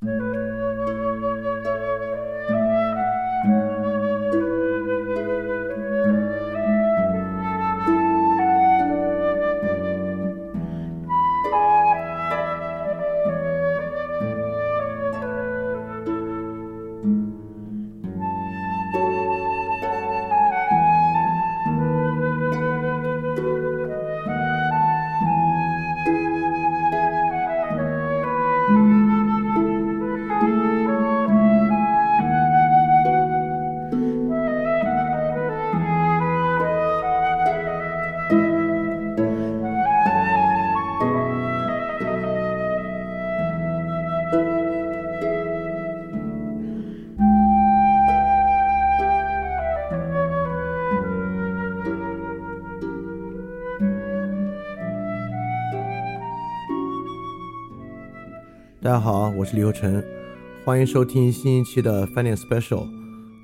大家我是李厚成，欢迎收听新一期的翻脸 special。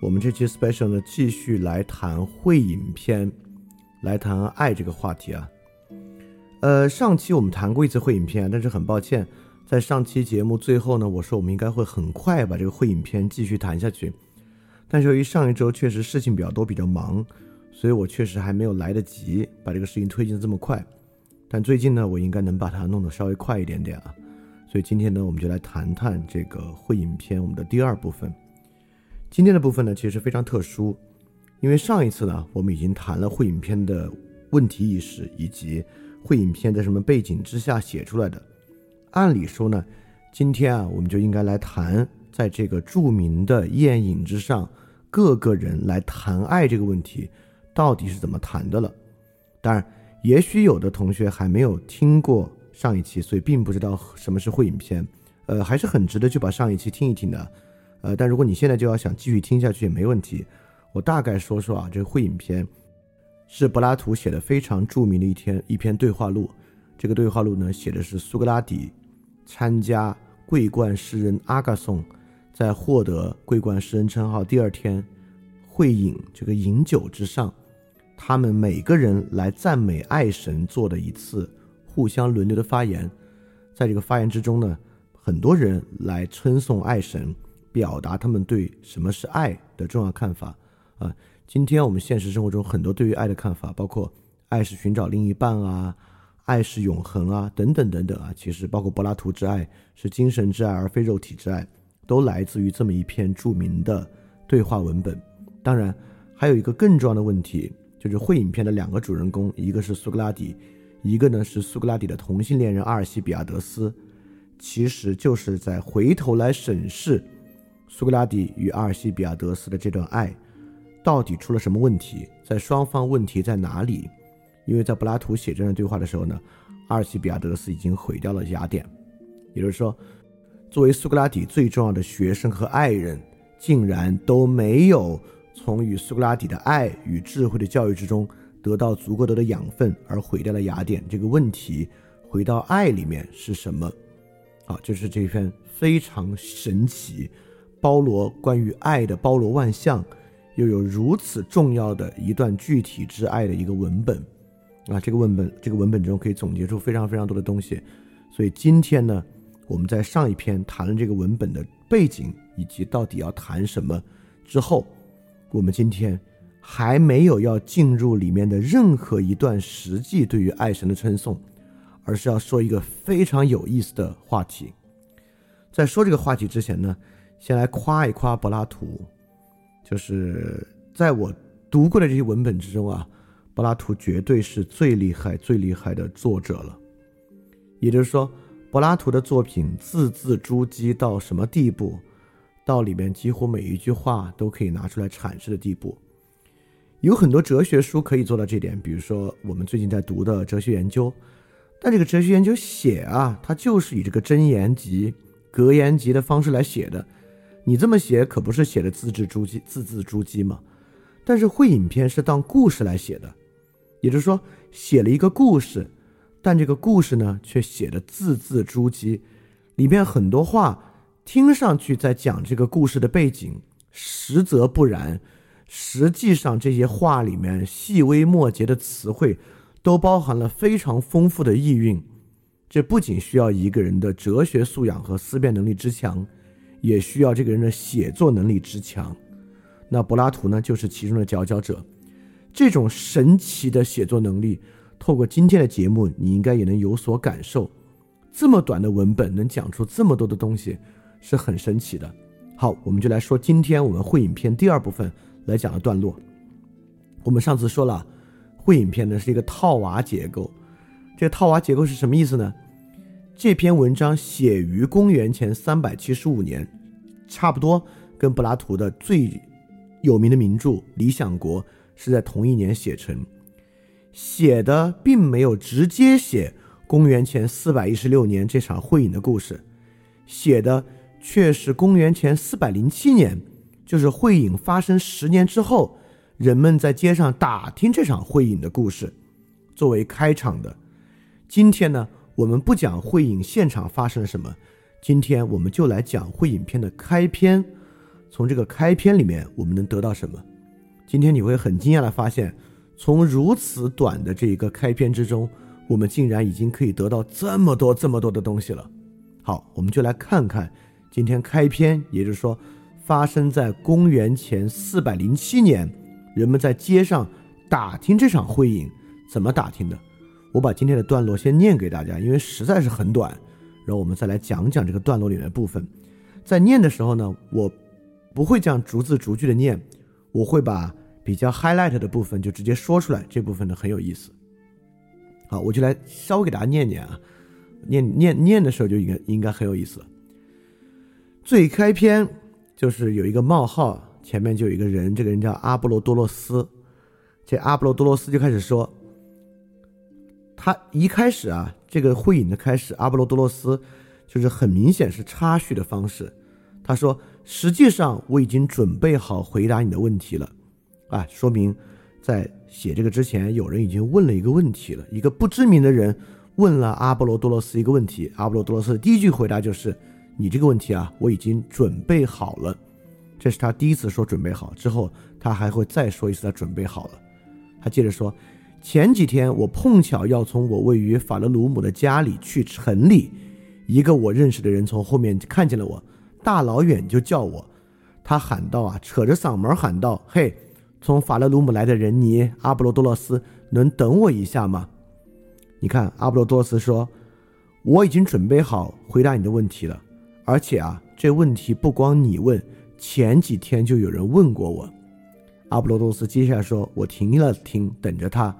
我们这期 special 呢，继续来谈会影片，来谈爱这个话题啊。呃，上期我们谈过一次会影片，但是很抱歉，在上期节目最后呢，我说我们应该会很快把这个会影片继续谈下去。但是由于上一周确实事情比较多，比较忙，所以我确实还没有来得及把这个事情推进的这么快。但最近呢，我应该能把它弄得稍微快一点点啊。所以今天呢，我们就来谈谈这个会影片我们的第二部分。今天的部分呢，其实非常特殊，因为上一次呢，我们已经谈了会影片的问题意识以及会影片在什么背景之下写出来的。按理说呢，今天啊，我们就应该来谈在这个著名的宴饮之上，各个人来谈爱这个问题到底是怎么谈的了。当然，也许有的同学还没有听过。上一期，所以并不知道什么是会影片，呃，还是很值得去把上一期听一听的，呃，但如果你现在就要想继续听下去也没问题。我大概说说啊，这个会影片是柏拉图写的非常著名的一篇一篇对话录。这个对话录呢，写的是苏格拉底参加桂冠诗人阿伽颂在获得桂冠诗人称号第二天会饮这个饮酒之上，他们每个人来赞美爱神做的一次。互相轮流的发言，在这个发言之中呢，很多人来称颂爱神，表达他们对什么是爱的重要看法啊。今天我们现实生活中很多对于爱的看法，包括爱是寻找另一半啊，爱是永恒啊，等等等等啊。其实包括柏拉图之爱是精神之爱而非肉体之爱，都来自于这么一篇著名的对话文本。当然，还有一个更重要的问题，就是会影片的两个主人公，一个是苏格拉底。一个呢是苏格拉底的同性恋人阿尔西比亚德斯，其实就是在回头来审视苏格拉底与阿尔西比亚德斯的这段爱，到底出了什么问题，在双方问题在哪里？因为在柏拉图写这段对话的时候呢，阿尔西比亚德斯已经毁掉了雅典，也就是说，作为苏格拉底最重要的学生和爱人，竟然都没有从与苏格拉底的爱与智慧的教育之中。得到足够多的养分而毁掉了雅典这个问题，回到爱里面是什么？啊，就是这篇非常神奇，包罗关于爱的包罗万象，又有如此重要的一段具体之爱的一个文本。啊，这个文本这个文本中可以总结出非常非常多的东西。所以今天呢，我们在上一篇谈论这个文本的背景以及到底要谈什么之后，我们今天。还没有要进入里面的任何一段实际对于爱神的称颂，而是要说一个非常有意思的话题。在说这个话题之前呢，先来夸一夸柏拉图，就是在我读过的这些文本之中啊，柏拉图绝对是最厉害、最厉害的作者了。也就是说，柏拉图的作品字字珠玑到什么地步？到里面几乎每一句话都可以拿出来阐释的地步。有很多哲学书可以做到这点，比如说我们最近在读的哲学研究，但这个哲学研究写啊，它就是以这个真言集、格言集的方式来写的。你这么写可不是写的字字珠玑、字字珠玑吗？但是会影片是当故事来写的，也就是说写了一个故事，但这个故事呢却写的字字珠玑，里面很多话听上去在讲这个故事的背景，实则不然。实际上，这些话里面细微末节的词汇，都包含了非常丰富的意蕴。这不仅需要一个人的哲学素养和思辨能力之强，也需要这个人的写作能力之强。那柏拉图呢，就是其中的佼佼者。这种神奇的写作能力，透过今天的节目，你应该也能有所感受。这么短的文本能讲出这么多的东西，是很神奇的。好，我们就来说今天我们会影片第二部分来讲的段落。我们上次说了，会影片呢是一个套娃结构。这个套娃结构是什么意思呢？这篇文章写于公元前三百七十五年，差不多跟柏拉图的最有名的名著《理想国》是在同一年写成。写的并没有直接写公元前四百一十六年这场会饮的故事，写的却是公元前四百零七年，就是会影发生十年之后，人们在街上打听这场会影的故事，作为开场的。今天呢，我们不讲会影现场发生了什么，今天我们就来讲会影片的开篇。从这个开篇里面，我们能得到什么？今天你会很惊讶的发现，从如此短的这一个开篇之中，我们竟然已经可以得到这么多这么多的东西了。好，我们就来看看今天开篇，也就是说，发生在公元前四百零七年，人们在街上打听这场会影怎么打听的。我把今天的段落先念给大家，因为实在是很短，然后我们再来讲讲这个段落里面的部分。在念的时候呢，我不会这样逐字逐句的念，我会把比较 highlight 的部分就直接说出来，这部分呢很有意思。好，我就来稍微给大家念念啊，念念念的时候就应该应该很有意思。最开篇就是有一个冒号，前面就有一个人，这个人叫阿波罗多洛斯，这阿波罗多洛斯就开始说。他一开始啊，这个会影的开始，阿波罗多洛斯就是很明显是插叙的方式。他说：“实际上我已经准备好回答你的问题了。”啊，说明在写这个之前，有人已经问了一个问题了。一个不知名的人问了阿波罗多洛斯一个问题，阿波罗多洛斯第一句回答就是：“你这个问题啊，我已经准备好了。”这是他第一次说准备好，之后他还会再说一次他准备好了。他接着说。前几天我碰巧要从我位于法勒鲁姆的家里去城里，一个我认识的人从后面看见了我，大老远就叫我，他喊道啊，扯着嗓门喊道：“嘿，从法勒鲁姆来的人，你阿波罗多洛斯能等我一下吗？”你看，阿波罗多斯说：“我已经准备好回答你的问题了，而且啊，这问题不光你问，前几天就有人问过我。”阿波罗多斯接下来说：“我停了停，等着他。”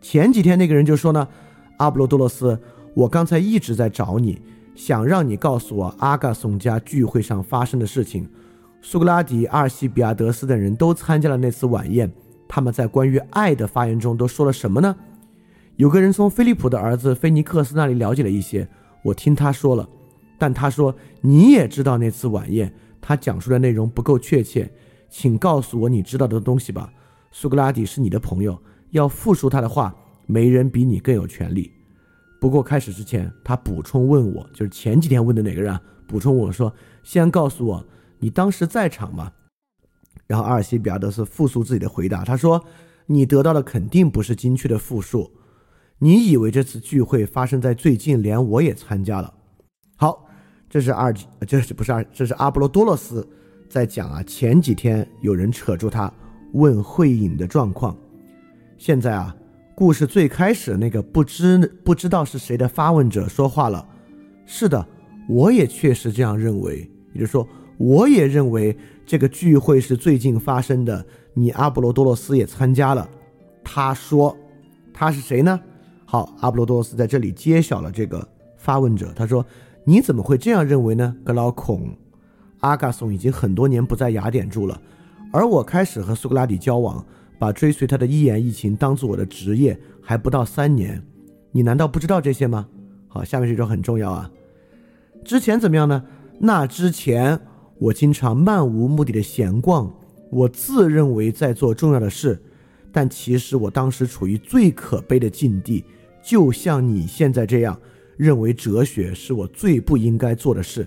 前几天那个人就说呢，阿波罗多罗斯，我刚才一直在找你，想让你告诉我阿嘎松家聚会上发生的事情。苏格拉底、阿尔西比亚德斯等人都参加了那次晚宴，他们在关于爱的发言中都说了什么呢？有个人从菲利普的儿子菲尼克斯那里了解了一些，我听他说了，但他说你也知道那次晚宴，他讲述的内容不够确切，请告诉我你知道的东西吧。苏格拉底是你的朋友。要复述他的话，没人比你更有权利。不过开始之前，他补充问我，就是前几天问的哪个人啊？补充我说：“先告诉我，你当时在场吗？”然后阿尔西比亚德斯复述自己的回答，他说：“你得到的肯定不是精确的复述。你以为这次聚会发生在最近，连我也参加了。”好，这是二，这是不是二？这是阿波罗多洛斯在讲啊。前几天有人扯住他问会影的状况。现在啊，故事最开始那个不知不知道是谁的发问者说话了。是的，我也确实这样认为。也就是说，我也认为这个聚会是最近发生的。你阿波罗多洛斯也参加了。他说，他是谁呢？好，阿波罗多洛斯在这里揭晓了这个发问者。他说：“你怎么会这样认为呢？”格劳孔，阿嘎松已经很多年不在雅典住了，而我开始和苏格拉底交往。把追随他的一言一行当做我的职业，还不到三年，你难道不知道这些吗？好，下面这句很重要啊。之前怎么样呢？那之前我经常漫无目的的闲逛，我自认为在做重要的事，但其实我当时处于最可悲的境地，就像你现在这样，认为哲学是我最不应该做的事，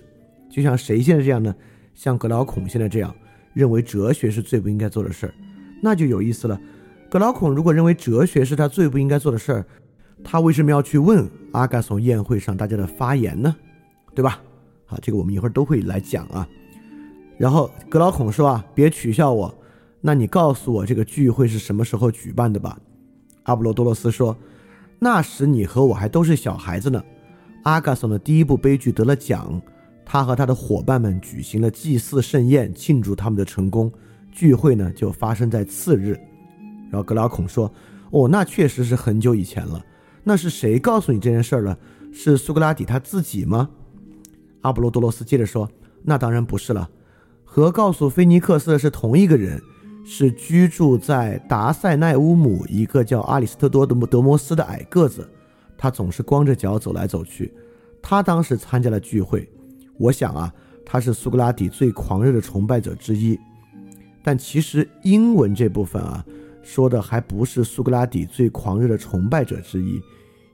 就像谁现在这样呢？像格劳孔现在这样，认为哲学是最不应该做的事儿。那就有意思了，格劳孔如果认为哲学是他最不应该做的事儿，他为什么要去问阿嘎松宴会上大家的发言呢？对吧？好，这个我们一会儿都会来讲啊。然后格劳孔说啊，别取笑我，那你告诉我这个聚会是什么时候举办的吧？阿波罗多洛斯说，那时你和我还都是小孩子呢。阿嘎松的第一部悲剧得了奖，他和他的伙伴们举行了祭祀盛宴，庆祝他们的成功。聚会呢就发生在次日。然后格拉孔说，哦，那确实是很久以前了。那是谁告诉你这件事儿了？是苏格拉底他自己吗？阿波罗多洛斯接着说，那当然不是了。和告诉菲尼克斯的是同一个人，是居住在达塞奈乌姆一个叫阿里斯特多德德摩斯的矮个子，他总是光着脚走来走去。他当时参加了聚会，我想啊，他是苏格拉底最狂热的崇拜者之一。但其实英文这部分啊，说的还不是苏格拉底最狂热的崇拜者之一。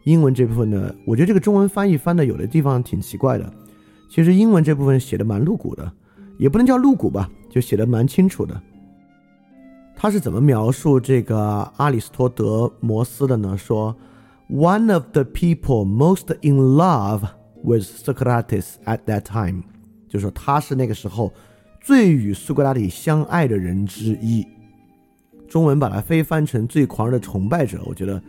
英文这部分呢，我觉得这个中文翻译翻的有的地方挺奇怪的。其实英文这部分写的蛮露骨的。也不能叫露骨吧，就写的蛮清楚的。他是怎么描述这个阿里斯托德摩斯的呢？说，One of the people most in love with Socrates at that time，就是说他是那个时候最与苏格拉底相爱的人之一。中文把它非翻成最狂热的崇拜者，我觉得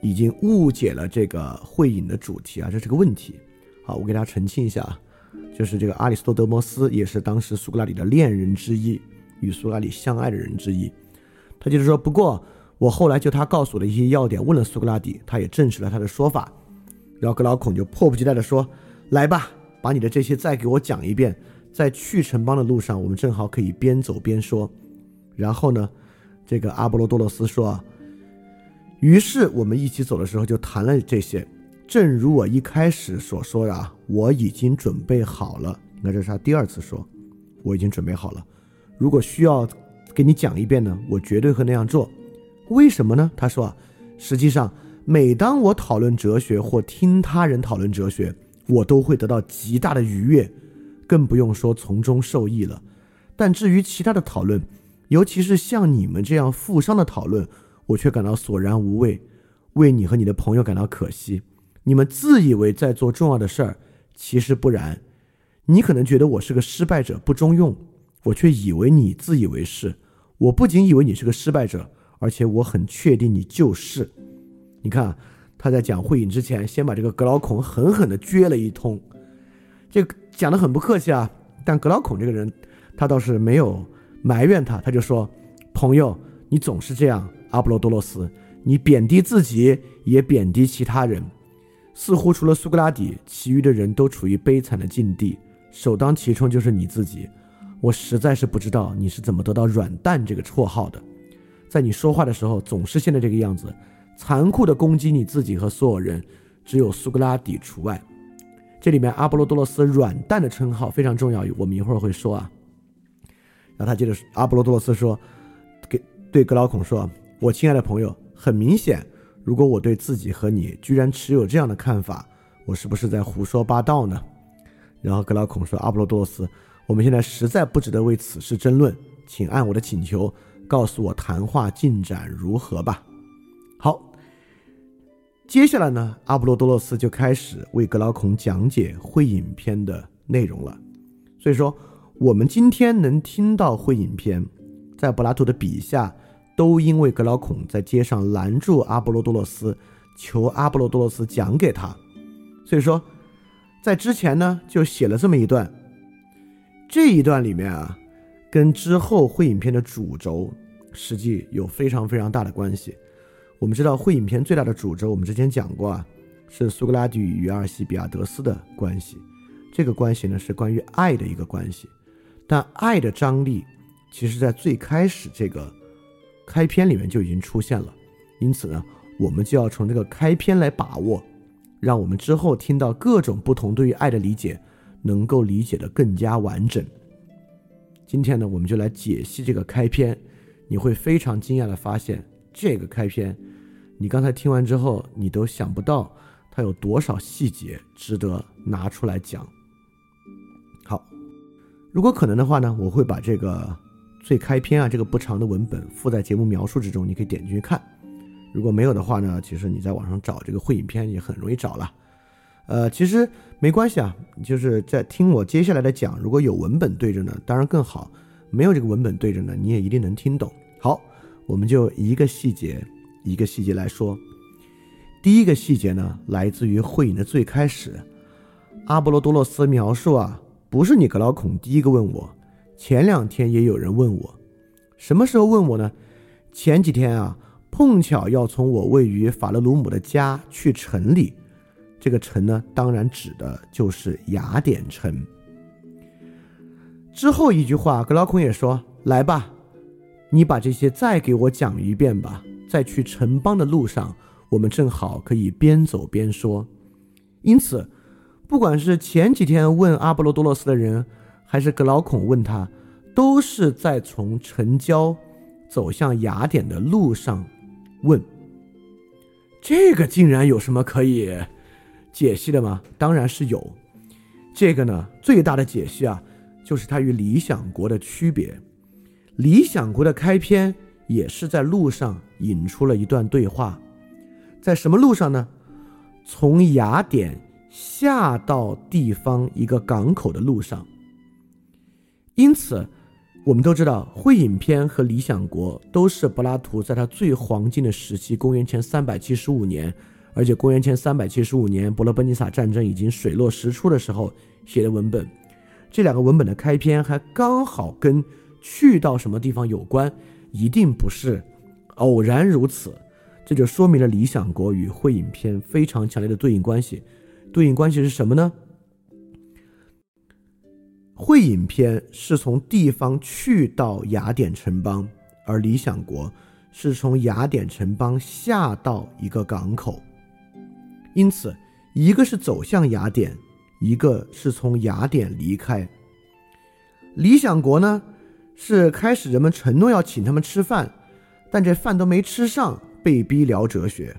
已经误解了这个会影的主题啊，这是个问题。好，我给大家澄清一下啊。就是这个阿里斯托德摩斯，也是当时苏格拉底的恋人之一，与苏格拉底相爱的人之一。他就是说，不过我后来就他告诉我的一些要点，问了苏格拉底，他也证实了他的说法。然后格劳孔就迫不及待地说：“来吧，把你的这些再给我讲一遍。在去城邦的路上，我们正好可以边走边说。”然后呢，这个阿波罗多洛斯说：“于是我们一起走的时候就谈了这些。”正如我一开始所说的啊，我已经准备好了。那这是他第二次说，我已经准备好了。如果需要给你讲一遍呢，我绝对会那样做。为什么呢？他说啊，实际上每当我讨论哲学或听他人讨论哲学，我都会得到极大的愉悦，更不用说从中受益了。但至于其他的讨论，尤其是像你们这样富商的讨论，我却感到索然无味，为你和你的朋友感到可惜。你们自以为在做重要的事儿，其实不然。你可能觉得我是个失败者，不中用，我却以为你自以为是。我不仅以为你是个失败者，而且我很确定你就是。你看，他在讲会影之前，先把这个格劳孔狠狠地撅了一通。这讲的很不客气啊，但格劳孔这个人，他倒是没有埋怨他，他就说：“朋友，你总是这样，阿波罗多洛斯，你贬低自己，也贬低其他人。”似乎除了苏格拉底，其余的人都处于悲惨的境地，首当其冲就是你自己。我实在是不知道你是怎么得到“软蛋”这个绰号的，在你说话的时候总是现在这个样子，残酷的攻击你自己和所有人，只有苏格拉底除外。这里面阿波罗多洛斯“软蛋”的称号非常重要，我们一会儿会说啊。然后他接着，阿波罗多洛斯说：“给对格劳孔说，我亲爱的朋友，很明显。”如果我对自己和你居然持有这样的看法，我是不是在胡说八道呢？然后格劳孔说：“阿波罗多洛斯，我们现在实在不值得为此事争论，请按我的请求告诉我谈话进展如何吧。”好，接下来呢，阿波罗多洛斯就开始为格劳孔讲解会影片的内容了。所以说，我们今天能听到会影片，在柏拉图的笔下。都因为格劳孔在街上拦住阿波罗多洛斯，求阿波罗多洛斯讲给他，所以说，在之前呢就写了这么一段。这一段里面啊，跟之后会影片的主轴实际有非常非常大的关系。我们知道会影片最大的主轴，我们之前讲过啊，是苏格拉底与阿尔西比亚德斯的关系。这个关系呢是关于爱的一个关系，但爱的张力，其实在最开始这个。开篇里面就已经出现了，因此呢，我们就要从这个开篇来把握，让我们之后听到各种不同对于爱的理解，能够理解的更加完整。今天呢，我们就来解析这个开篇，你会非常惊讶的发现，这个开篇，你刚才听完之后，你都想不到它有多少细节值得拿出来讲。好，如果可能的话呢，我会把这个。最开篇啊，这个不长的文本附在节目描述之中，你可以点进去看。如果没有的话呢，其实你在网上找这个会影片也很容易找了。呃，其实没关系啊，就是在听我接下来的讲，如果有文本对着呢，当然更好；没有这个文本对着呢，你也一定能听懂。好，我们就一个细节一个细节来说。第一个细节呢，来自于会影的最开始，阿波罗多洛斯描述啊，不是你格劳孔第一个问我，前两天也有人问我，什么时候问我呢？前几天啊，碰巧要从我位于法勒鲁姆的家去城里。这个城呢，当然指的就是雅典城。之后一句话，格劳孔也说：“来吧，你把这些再给我讲一遍吧。在去城邦的路上，我们正好可以边走边说。因此，不管是前几天问阿波罗多洛斯的人，还是格劳孔问他，都是在从城郊走向雅典的路上问。这个竟然有什么可以？”解析的吗？当然是有。这个呢，最大的解析啊，就是它与《理想国》的区别。《理想国》的开篇也是在路上引出了一段对话，在什么路上呢？从雅典下到地方一个港口的路上。因此，我们都知道，《会影片》和《理想国》都是柏拉图在他最黄金的时期，公元前三百七十五年。而且公元前三百七十五年，伯罗奔尼撒战争已经水落石出的时候写的文本，这两个文本的开篇还刚好跟去到什么地方有关，一定不是偶然如此，这就说明了《理想国》与《会影片》非常强烈的对应关系。对应关系是什么呢？《会影片》是从地方去到雅典城邦，而《理想国》是从雅典城邦下到一个港口。因此，一个是走向雅典，一个是从雅典离开。理想国呢，是开始人们承诺要请他们吃饭，但这饭都没吃上，被逼聊哲学。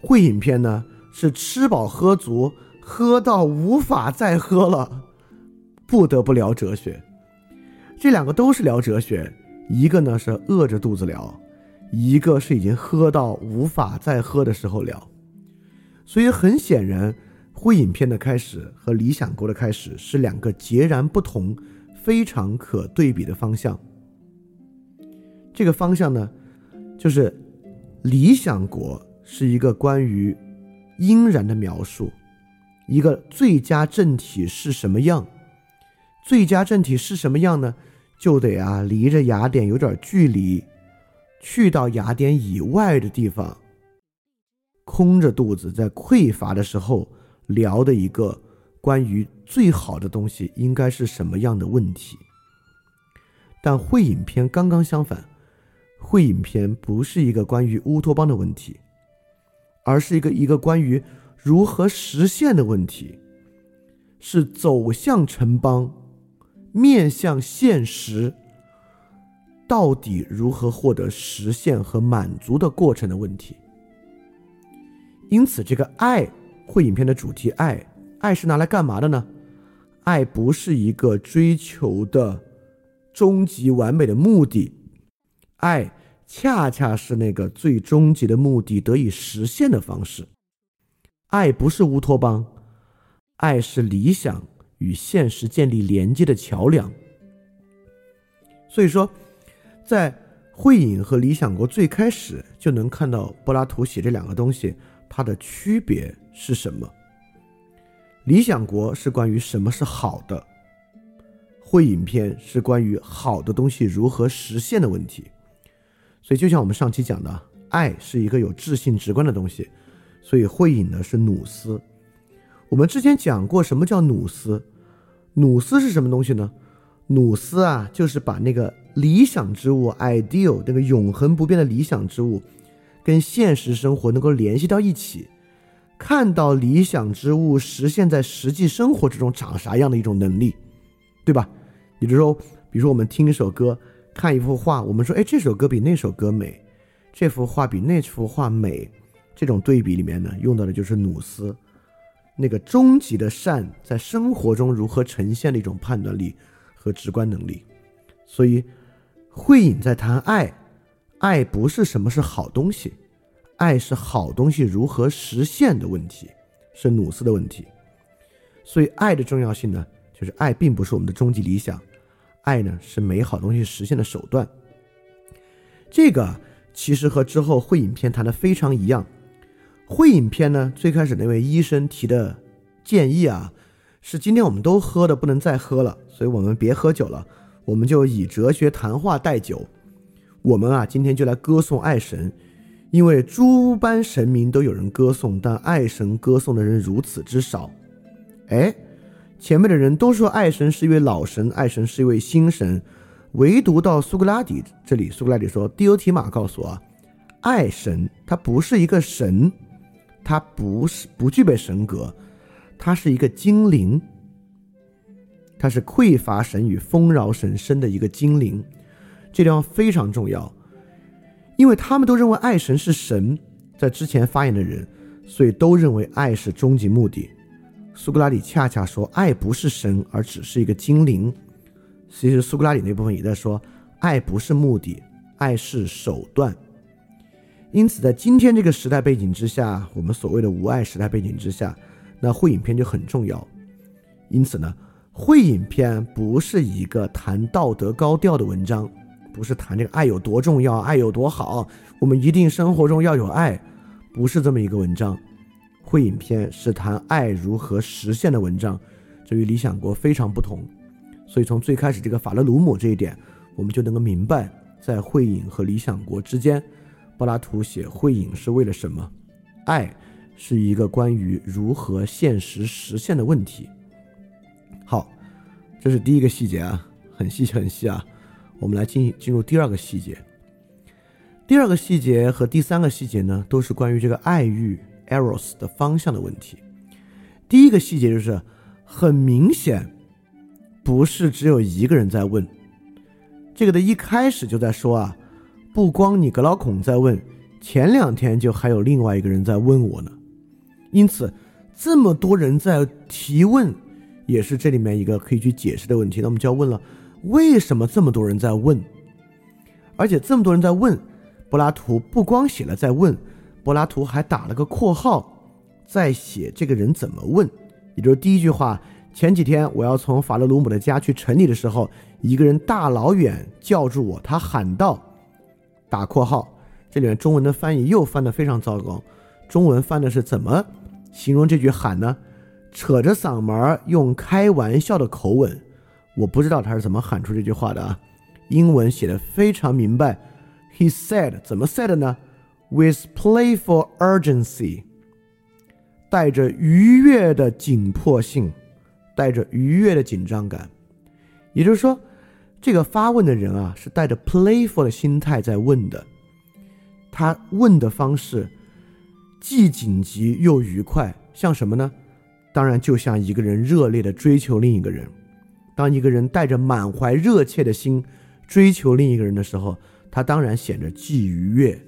会影片呢，是吃饱喝足，喝到无法再喝了，不得不聊哲学。这两个都是聊哲学，一个呢是饿着肚子聊，一个是已经喝到无法再喝的时候聊。所以很显然，会影片的开始和理想国的开始是两个截然不同、非常可对比的方向。这个方向呢，就是理想国是一个关于应然的描述，一个最佳政体是什么样？最佳政体是什么样呢？就得啊离着雅典有点距离，去到雅典以外的地方。空着肚子在匮乏的时候聊的一个关于最好的东西应该是什么样的问题，但会影片刚刚相反，会影片不是一个关于乌托邦的问题，而是一个一个关于如何实现的问题，是走向城邦，面向现实，到底如何获得实现和满足的过程的问题。因此，这个爱会影片的主题，爱，爱是拿来干嘛的呢？爱不是一个追求的终极完美的目的，爱恰恰是那个最终极的目的得以实现的方式。爱不是乌托邦，爱是理想与现实建立连接的桥梁。所以说，在会影和理想国最开始就能看到柏拉图写这两个东西。它的区别是什么？理想国是关于什么是好的，会影片是关于好的东西如何实现的问题。所以，就像我们上期讲的，爱是一个有质性直观的东西，所以会影呢是努斯。我们之前讲过什么叫努斯？努斯是什么东西呢？努斯啊，就是把那个理想之物 （ideal） 那个永恒不变的理想之物。跟现实生活能够联系到一起，看到理想之物实现在实际生活之中长啥样的一种能力，对吧？也就是说，比如说我们听一首歌，看一幅画，我们说，哎，这首歌比那首歌美，这幅画比那幅画美，这种对比里面呢，用到的就是努斯，那个终极的善在生活中如何呈现的一种判断力和直观能力。所以，慧影在谈爱。爱不是什么是好东西，爱是好东西如何实现的问题，是努斯的问题。所以爱的重要性呢，就是爱并不是我们的终极理想，爱呢是美好东西实现的手段。这个其实和之后会影片谈的非常一样。会影片呢，最开始那位医生提的建议啊，是今天我们都喝的不能再喝了，所以我们别喝酒了，我们就以哲学谈话代酒。我们啊，今天就来歌颂爱神，因为诸般神明都有人歌颂，但爱神歌颂的人如此之少。哎，前面的人都说爱神是一位老神，爱神是一位新神，唯独到苏格拉底这里，苏格拉底说：“迪欧提马告诉我，爱神他不是一个神，他不是不具备神格，他是一个精灵，他是匮乏神与丰饶神生的一个精灵。这地方非常重要，因为他们都认为爱神是神，在之前发言的人，所以都认为爱是终极目的。”苏格拉底恰恰说，爱不是神，而只是一个精灵。其实苏格拉底那部分也在说，爱不是目的，爱是手段。因此，在今天这个时代背景之下，我们所谓的无爱时代背景之下，那会影片就很重要。因此呢，会影片不是一个谈道德高调的文章，不是谈这个爱有多重要，爱有多好，我们一定生活中要有爱，不是这么一个文章。会影片是谈爱如何实现的文章，这与理想国非常不同。所以从最开始这个法勒鲁姆这一点，我们就能够明白，在会影和理想国之间，柏拉图写会影是为了什么？爱是一个关于如何现实实现的问题。好，这是第一个细节啊，很细很细啊。我们来进进入第二个细节。第二个细节和第三个细节呢，都是关于这个爱欲。eros 的方向的问题，第一个细节就是很明显，不是只有一个人在问，这个的一开始就在说啊，不光你格老孔在问，前两天就还有另外一个人在问我呢，因此这么多人在提问，也是这里面一个可以去解释的问题。那我们就要问了，为什么这么多人在问？而且这么多人在问，柏拉图不光写了在问。柏拉图还打了个括号，在写这个人怎么问，也就是第一句话：前几天我要从法勒鲁姆的家去城里的时候，一个人大老远叫住我，他喊道：“打括号。”这里面中文的翻译又翻得非常糟糕，中文翻的是怎么形容这句喊呢？扯着嗓门用开玩笑的口吻，我不知道他是怎么喊出这句话的啊。英文写的非常明白，He said，怎么 said 呢？With playful urgency，带着愉悦的紧迫性，带着愉悦的紧张感，也就是说，这个发问的人啊，是带着 playful 的心态在问的。他问的方式既紧急又愉快，像什么呢？当然，就像一个人热烈的追求另一个人。当一个人带着满怀热切的心追求另一个人的时候，他当然显得既愉悦。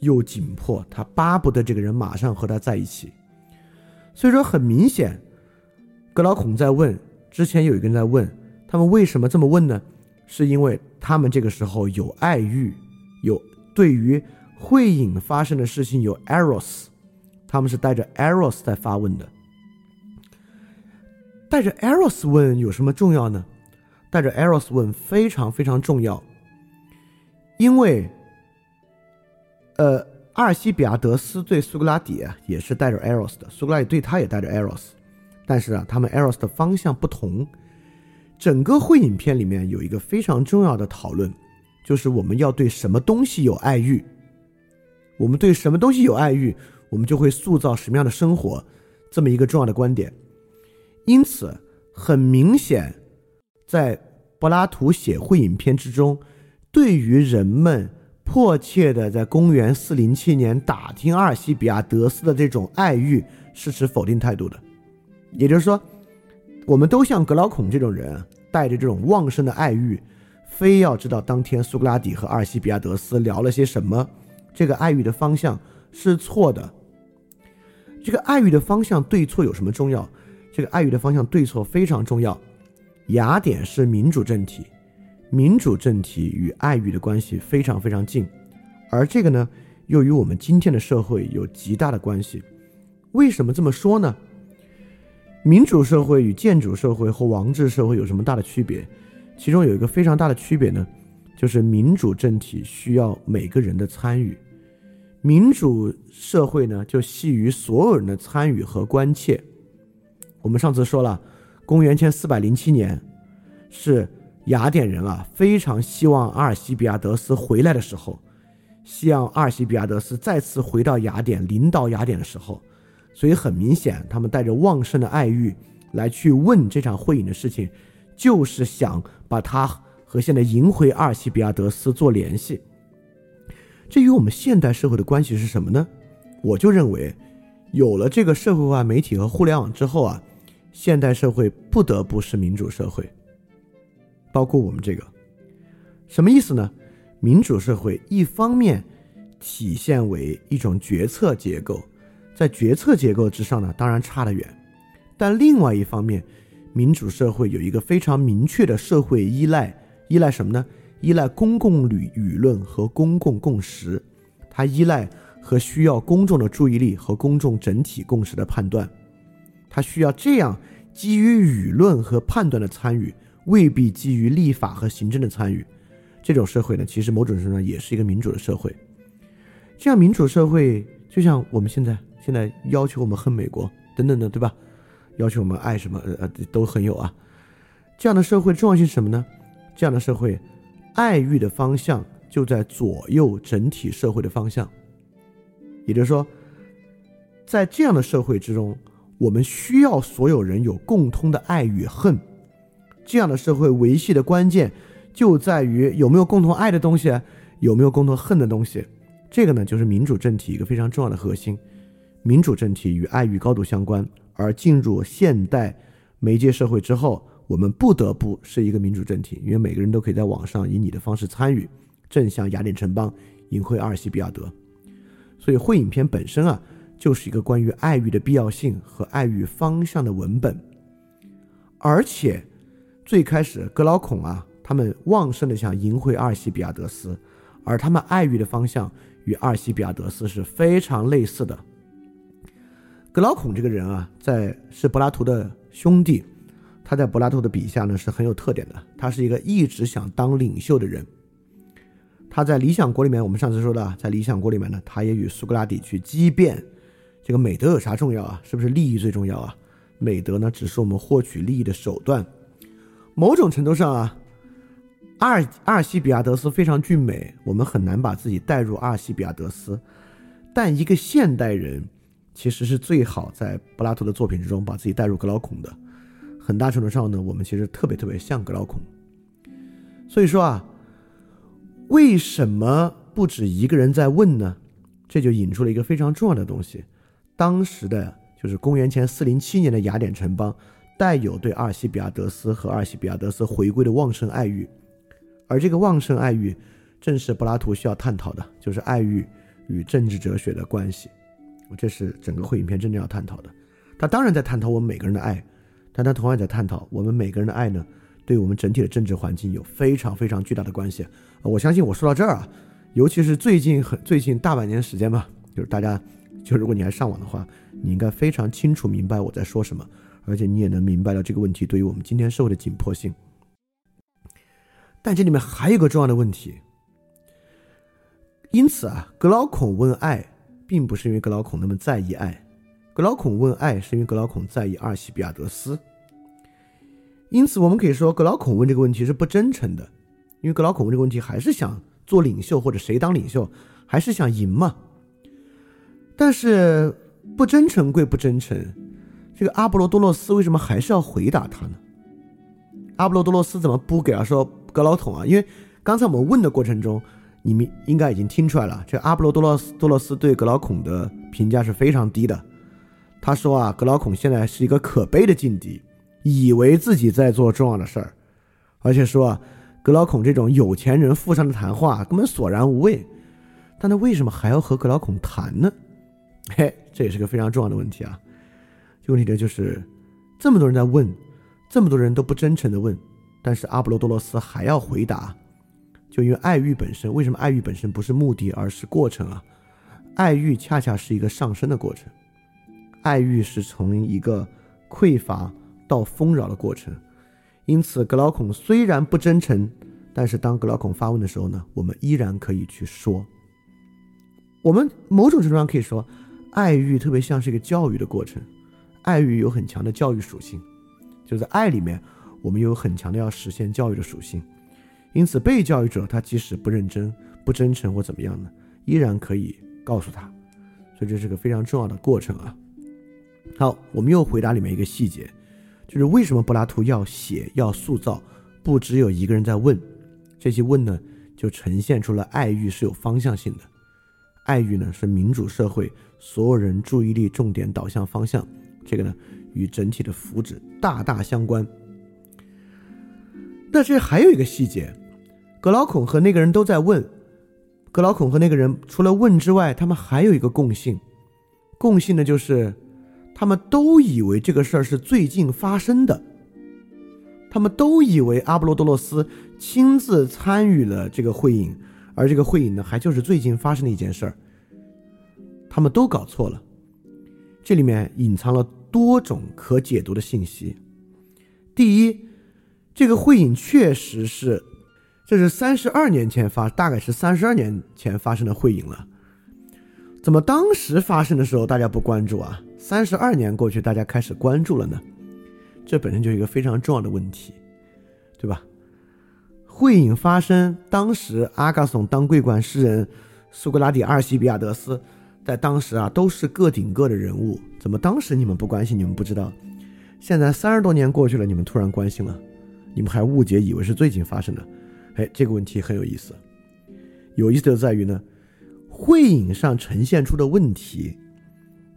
又紧迫，他巴不得这个人马上和他在一起。所以说，很明显，格老孔在问，之前有一个人在问，他们为什么这么问呢？是因为他们这个时候有爱欲，有对于会影发生的事情有 eros，他们是带着 eros 在发问的。带着 eros 问有什么重要呢？带着 eros 问非常非常重要，因为。呃，阿尔西比亚德斯对苏格拉底啊也是带着 eros 的，苏格拉底对他也带着 eros，但是啊，他们 eros 的方向不同。整个会影片里面有一个非常重要的讨论，就是我们要对什么东西有爱欲，我们对什么东西有爱欲，我们就会塑造什么样的生活，这么一个重要的观点。因此，很明显，在柏拉图写会影片之中，对于人们。迫切的在公元四零七年打听阿尔西比亚德斯的这种爱欲是持否定态度的，也就是说，我们都像格劳孔这种人，带着这种旺盛的爱欲，非要知道当天苏格拉底和阿尔西比亚德斯聊了些什么。这个爱欲的方向是错的。这个爱欲的方向对错有什么重要？这个爱欲的方向对错非常重要。雅典是民主政体。民主政体与爱欲的关系非常非常近，而这个呢，又与我们今天的社会有极大的关系。为什么这么说呢？民主社会与建主社会或王制社会有什么大的区别？其中有一个非常大的区别呢，就是民主政体需要每个人的参与，民主社会呢就系于所有人的参与和关切。我们上次说了，公元前四百零七年是雅典人啊非常希望阿尔西比亚德斯回来的时候，希望阿尔西比亚德斯再次回到雅典领导雅典的时候，所以很明显，他们带着旺盛的爱欲来去问这场会饮的事情。就是想把他和现在赢回阿尔西比亚德斯做联系。这与我们现代社会的关系是什么呢？我就认为，有了这个社会化媒体和互联网之后啊，现代社会不得不是民主社会。包括我们这个，什么意思呢？民主社会一方面体现为一种决策结构，在决策结构之上呢，当然差得远，但另外一方面。民主社会有一个非常明确的社会依赖，依赖什么呢？依赖公共舆舆论和公共共识，它依赖和需要公众的注意力和公众整体共识的判断，它需要这样基于舆论和判断的参与，未必基于立法和行政的参与。这种社会呢，其实某种程度上也是一个民主的社会。这样民主社会就像我们现在现在要求我们恨美国等等的，对吧？要求我们爱什么，呃呃，都很有啊。这样的社会重要性是什么呢？这样的社会，爱欲的方向就在左右整体社会的方向。也就是说，在这样的社会之中，我们需要所有人有共通的爱与恨。这样的社会维系的关键就在于有没有共同爱的东西，有没有共同恨的东西。这个呢，就是民主政体一个非常重要的核心。民主政体与爱欲高度相关。而进入现代媒介社会之后，我们不得不是一个民主政体，因为每个人都可以在网上以你的方式参与，正向雅典城邦赢回阿尔西比亚德。所以，会影片本身啊，就是一个关于爱欲的必要性和爱欲方向的文本。而且，最开始格劳孔啊，他们旺盛的想赢回阿尔西比亚德斯，而他们爱欲的方向与阿尔西比亚德斯是非常类似的。格劳孔这个人啊，在是柏拉图的兄弟，他在柏拉图的笔下呢是很有特点的。他是一个一直想当领袖的人。他在《理想国》里面，我们上次说的，在《理想国》里面呢，他也与苏格拉底去激辩，这个美德有啥重要啊？是不是利益最重要啊？美德呢，只是我们获取利益的手段。某种程度上啊，阿尔阿尔西比亚德斯非常俊美，我们很难把自己带入阿尔西比亚德斯，但一个现代人。其实是最好在柏拉图的作品之中把自己带入格劳孔的，很大程度上呢，我们其实特别特别像格劳孔。所以说啊，为什么不止一个人在问呢？这就引出了一个非常重要的东西：当时的就是公元前四零七年的雅典城邦，带有对阿尔西比亚德斯和阿尔西比亚德斯回归的旺盛爱欲，而这个旺盛爱欲，正是柏拉图需要探讨的，就是爱欲与政治哲学的关系。这是整个会影片真正要探讨的，他当然在探讨我们每个人的爱，但他同样在探讨我们每个人的爱呢，对我们整体的政治环境有非常非常巨大的关系。我相信我说到这儿啊，尤其是最近很最近大半年时间吧，就是大家，就如果你还上网的话，你应该非常清楚明白我在说什么，而且你也能明白到这个问题对于我们今天社会的紧迫性。但这里面还有个重要的问题，因此啊，格劳孔问爱。并不是因为格劳孔那么在意爱，格劳孔问爱是因为格劳孔在意阿尔西比亚德斯。因此，我们可以说格劳孔问这个问题是不真诚的，因为格劳孔问这个问题还是想做领袖或者谁当领袖，还是想赢嘛。但是不真诚归不真诚，这个阿波罗多洛斯为什么还是要回答他呢？阿波罗多洛斯怎么不给他说格劳孔啊？因为刚才我们问的过程中。你们应该已经听出来了，这阿波罗多洛斯多洛斯对格劳孔的评价是非常低的。他说啊，格劳孔现在是一个可悲的境地，以为自己在做重要的事儿，而且说啊，格劳孔这种有钱人富商的谈话根本索然无味。但他为什么还要和格劳孔谈呢？嘿，这也是个非常重要的问题啊。这个问题呢，就是这么多人在问，这么多人都不真诚的问，但是阿波罗多罗斯还要回答。就因为爱欲本身，为什么爱欲本身不是目的，而是过程啊？爱欲恰恰是一个上升的过程，爱欲是从一个匮乏到丰饶的过程。因此，格劳孔虽然不真诚，但是当格劳孔发问的时候呢，我们依然可以去说。我们某种程度上可以说，爱欲特别像是一个教育的过程，爱欲有很强的教育属性，就在爱里面，我们有很强的要实现教育的属性。因此，被教育者他即使不认真、不真诚或怎么样呢，依然可以告诉他。所以这是个非常重要的过程啊。好，我们又回答里面一个细节，就是为什么柏拉图要写、要塑造，不只有一个人在问，这些问呢，就呈现出了爱欲是有方向性的。爱欲呢，是民主社会所有人注意力重点导向方向，这个呢，与整体的福祉大大相关。那这还有一个细节。格劳孔和那个人都在问，格劳孔和那个人除了问之外，他们还有一个共性，共性呢就是，他们都以为这个事儿是最近发生的，他们都以为阿波罗多洛斯亲自参与了这个会影，而这个会影呢还就是最近发生的一件事儿，他们都搞错了，这里面隐藏了多种可解读的信息。第一，这个会影确实是。这是三十二年前发，大概是三十二年前发生的会影了。怎么当时发生的时候大家不关注啊？三十二年过去，大家开始关注了呢？这本身就是一个非常重要的问题，对吧？会影发生，当时阿嘎松当桂冠诗人，苏格拉底、阿尔西比亚德斯在当时啊都是个顶个的人物。怎么当时你们不关心？你们不知道？现在三十多年过去了，你们突然关心了？你们还误解以为是最近发生的？哎，这个问题很有意思。有意思的在于呢，会影上呈现出的问题，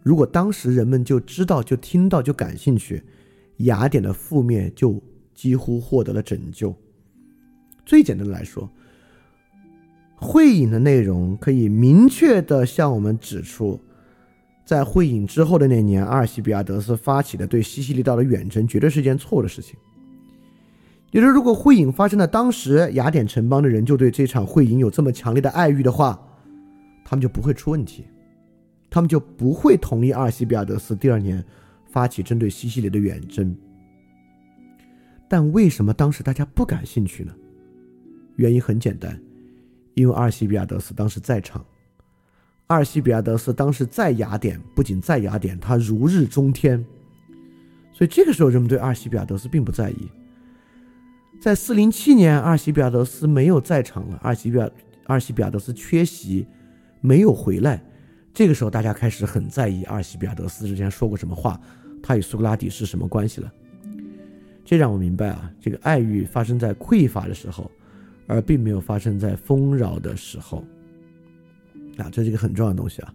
如果当时人们就知道、就听到、就感兴趣，雅典的覆灭就几乎获得了拯救。最简单的来说，会影的内容可以明确的向我们指出，在会影之后的那年，阿尔西比亚德斯发起的对西西里岛的远征，绝对是件错的事情。也就是，如果会饮发生在当时，雅典城邦的人就对这场会饮有这么强烈的爱欲的话，他们就不会出问题，他们就不会同意阿尔西比亚德斯第二年发起针对西西里的远征。但为什么当时大家不感兴趣呢？原因很简单，因为阿尔西比亚德斯当时在场，阿尔西比亚德斯当时在雅典，不仅在雅典，他如日中天，所以这个时候人们对阿尔西比亚德斯并不在意。在四零七年，阿尔西比亚德斯没有在场了。阿尔西比亚阿尔西比亚德斯缺席，没有回来。这个时候，大家开始很在意阿尔西比亚德斯之前说过什么话，他与苏格拉底是什么关系了。这让我明白啊，这个爱欲发生在匮乏的时候，而并没有发生在丰饶的时候。啊，这是一个很重要的东西啊。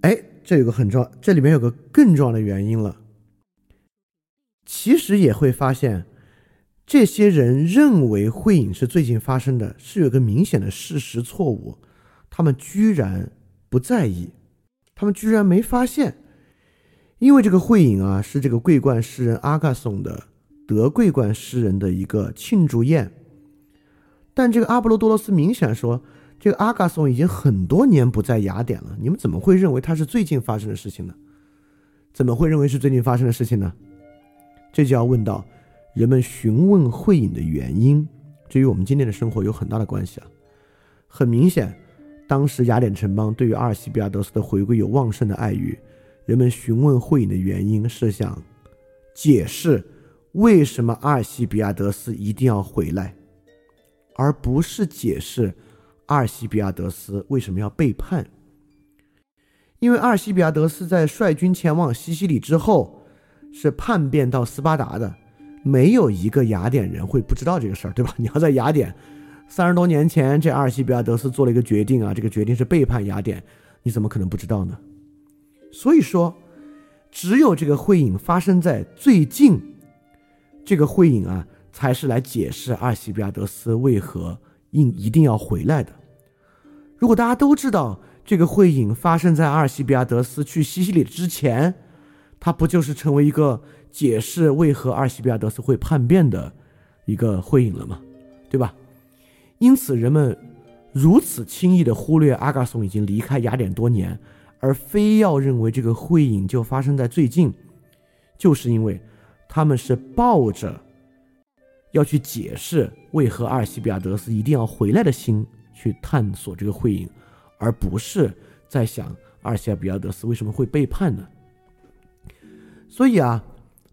哎，这有个很重要，这里面有个更重要的原因了。其实也会发现，这些人认为会影是最近发生的，是有个明显的事实错误。他们居然不在意，他们居然没发现，因为这个会影啊，是这个桂冠诗人阿嘎松的德桂冠诗人的一个庆祝宴。但这个阿波罗多罗斯明显说，这个阿嘎松已经很多年不在雅典了，你们怎么会认为他是最近发生的事情呢？怎么会认为是最近发生的事情呢？这就要问到，人们询问会饮的原因，这与我们今天的生活有很大的关系啊。很明显，当时雅典城邦对于阿尔西比亚德斯的回归有旺盛的爱欲，人们询问会饮的原因是想解释为什么阿尔西比亚德斯一定要回来，而不是解释阿尔西比亚德斯为什么要背叛。因为阿尔西比亚德斯在率军前往西西里之后。是叛变到斯巴达的，没有一个雅典人会不知道这个事儿，对吧？你要在雅典，三十多年前这阿尔西比亚德斯做了一个决定啊，这个决定是背叛雅典，你怎么可能不知道呢？所以说，只有这个会影发生在最近，这个会影啊，才是来解释阿尔西比亚德斯为何应一定要回来的。如果大家都知道这个会影发生在阿尔西比亚德斯去西西里之前。它不就是成为一个解释为何阿尔西比亚德斯会叛变的一个会影了吗？对吧？因此，人们如此轻易的忽略阿嘎松已经离开雅典多年，而非要认为这个会影就发生在最近，就是因为他们是抱着要去解释为何阿尔西比亚德斯一定要回来的心去探索这个会饮，而不是在想阿尔西比亚德斯为什么会背叛呢？所以啊，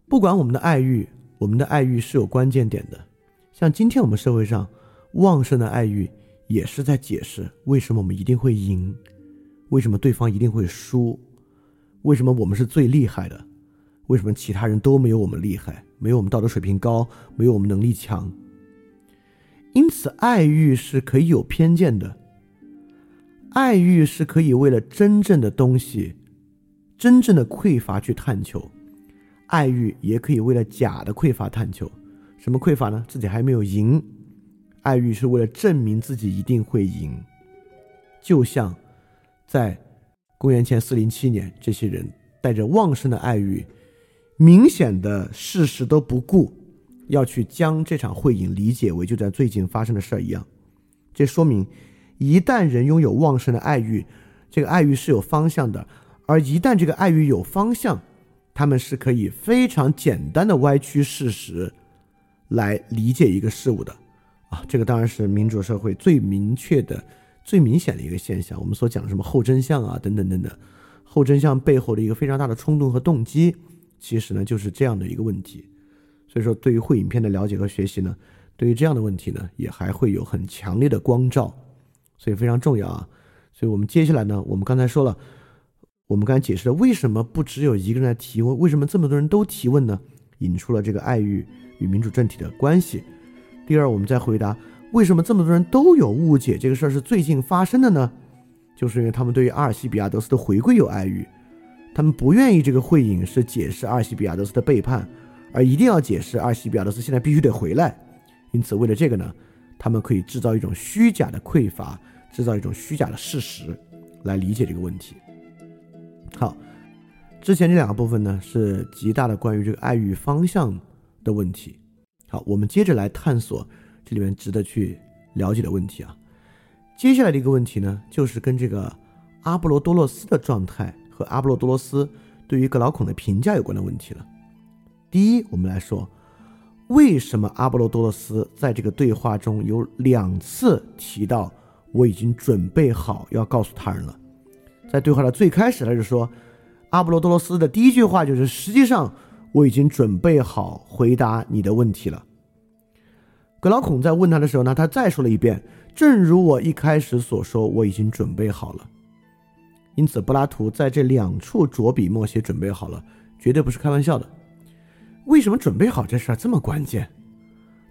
不管我们的爱欲，我们的爱欲是有关键点的。像今天我们社会上旺盛的爱欲，也是在解释为什么我们一定会赢。为什么对方一定会输？为什么我们是最厉害的？为什么其他人都没有我们厉害？没有我们道德水平高，没有我们能力强？因此，爱欲是可以有偏见的。爱欲是可以为了真正的东西、真正的匮乏去探求；爱欲也可以为了假的匮乏探求。什么匮乏呢？自己还没有赢。爱欲是为了证明自己一定会赢，就像。在公元前四零七年，这些人带着旺盛的爱欲，明显的事实都不顾，要去将这场会饮理解为就在最近发生的事儿一样。这说明，一旦人拥有旺盛的爱欲，这个爱欲是有方向的；而一旦这个爱欲有方向，他们是可以非常简单的歪曲事实，来理解一个事物的。啊，这个当然是民主社会最明确的。最明显的一个现象，我们所讲的什么后真相啊，等等等等，后真相背后的一个非常大的冲动和动机，其实呢就是这样的一个问题。所以说，对于会影片的了解和学习呢，对于这样的问题呢，也还会有很强烈的光照，所以非常重要啊。所以我们接下来呢，我们刚才说了，我们刚才解释了为什么不只有一个人来提问，为什么这么多人都提问呢？引出了这个爱欲与民主政体的关系。第二，我们再回答。为什么这么多人都有误解？这个事儿是最近发生的呢？就是因为他们对于阿尔西比亚德斯的回归有爱欲，他们不愿意这个会影是解释阿尔西比亚德斯的背叛，而一定要解释阿尔西比亚德斯现在必须得回来。因此，为了这个呢，他们可以制造一种虚假的匮乏，制造一种虚假的事实，来理解这个问题。好，之前这两个部分呢，是极大的关于这个爱欲方向的问题。好，我们接着来探索。这里面值得去了解的问题啊，接下来的一个问题呢，就是跟这个阿波罗多洛斯的状态阿波罗多罗斯对于格劳孔的评价有关的问题了。第一，我们来说，为什么阿波罗多洛斯在这个对话中有两次提到我已经准备好要告诉他人了？在对话的最开始，他就说，阿波罗多罗斯的第一句话就是，实际上我已经准备好回答你的问题了。格劳孔在问他的时候呢，他再说了一遍：“正如我一开始所说，我已经准备好了。”因此，柏拉图在这两处着笔墨写“准备好了”，绝对不是开玩笑的。为什么准备好这事儿这么关键，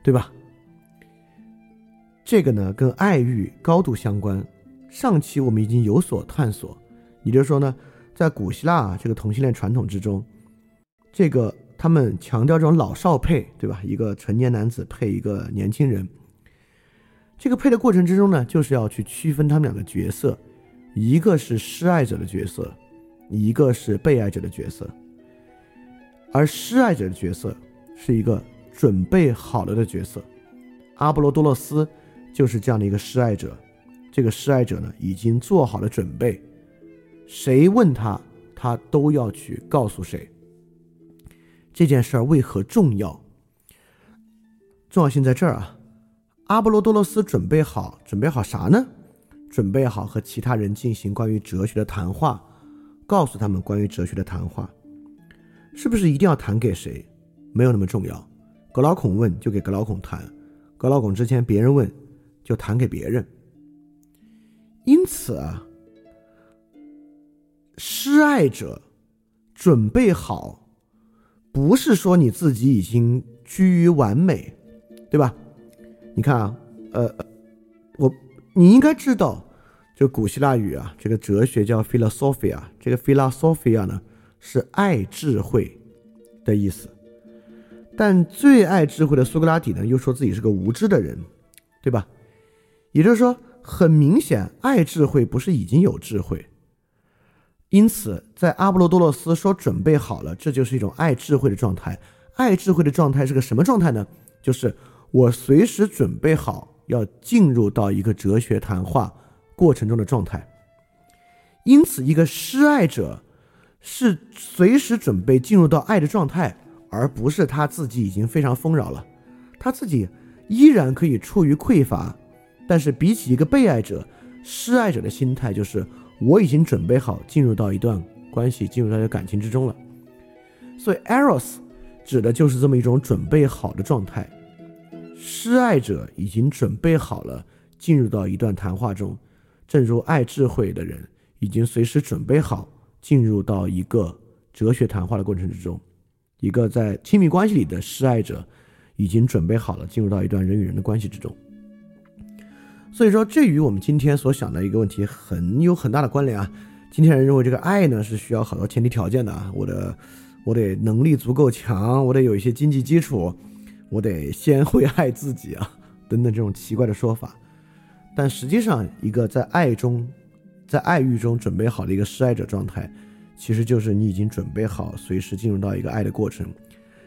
对吧？这个呢，跟爱欲高度相关。上期我们已经有所探索，也就是说呢，在古希腊这个同性恋传统之中，这个。他们强调这种老少配，对吧？一个成年男子配一个年轻人，这个配的过程之中呢，就是要去区分他们两个角色，一个是施爱者的角色，一个是被爱者的角色。而施爱者的角色是一个准备好了的角色，阿波罗多洛斯就是这样的一个施爱者。这个施爱者呢，已经做好了准备，谁问他，他都要去告诉谁。这件事儿为何重要？重要性在这儿啊！阿波罗多罗斯准备好，准备好啥呢？准备好和其他人进行关于哲学的谈话，告诉他们关于哲学的谈话，是不是一定要谈给谁？没有那么重要。格老孔问就给格老孔谈，格老孔之前别人问就谈给别人。因此啊，施爱者准备好。不是说你自己已经趋于完美，对吧？你看啊，呃，我你应该知道，就古希腊语啊，这个哲学叫 philosophia，这个 philosophia 呢是爱智慧的意思。但最爱智慧的苏格拉底呢，又说自己是个无知的人，对吧？也就是说，很明显，爱智慧不是已经有智慧。因此，在阿波罗多洛斯说准备好了，这就是一种爱智慧的状态。爱智慧的状态是个什么状态呢？就是我随时准备好要进入到一个哲学谈话过程中的状态。因此，一个施爱者是随时准备进入到爱的状态，而不是他自己已经非常丰饶了，他自己依然可以处于匮乏。但是，比起一个被爱者，施爱者的心态就是我已经准备好进入到一段关系，进入到一个感情之中了。所以，eros 指的就是这么一种准备好的状态。施爱者已经准备好了进入到一段谈话中，正如爱智慧的人已经随时准备好进入到一个哲学谈话的过程之中。一个在亲密关系里的施爱者已经准备好了进入到一段人与人的关系之中。所以说，这与我们今天所想的一个问题很有很大的关联啊。今天人认为这个爱呢是需要好多前提条件的啊，我的我得能力足够强，我得有一些经济基础。我得先会爱自己啊，等等这种奇怪的说法，但实际上，一个在爱中，在爱欲中准备好的一个施爱者状态，其实就是你已经准备好随时进入到一个爱的过程。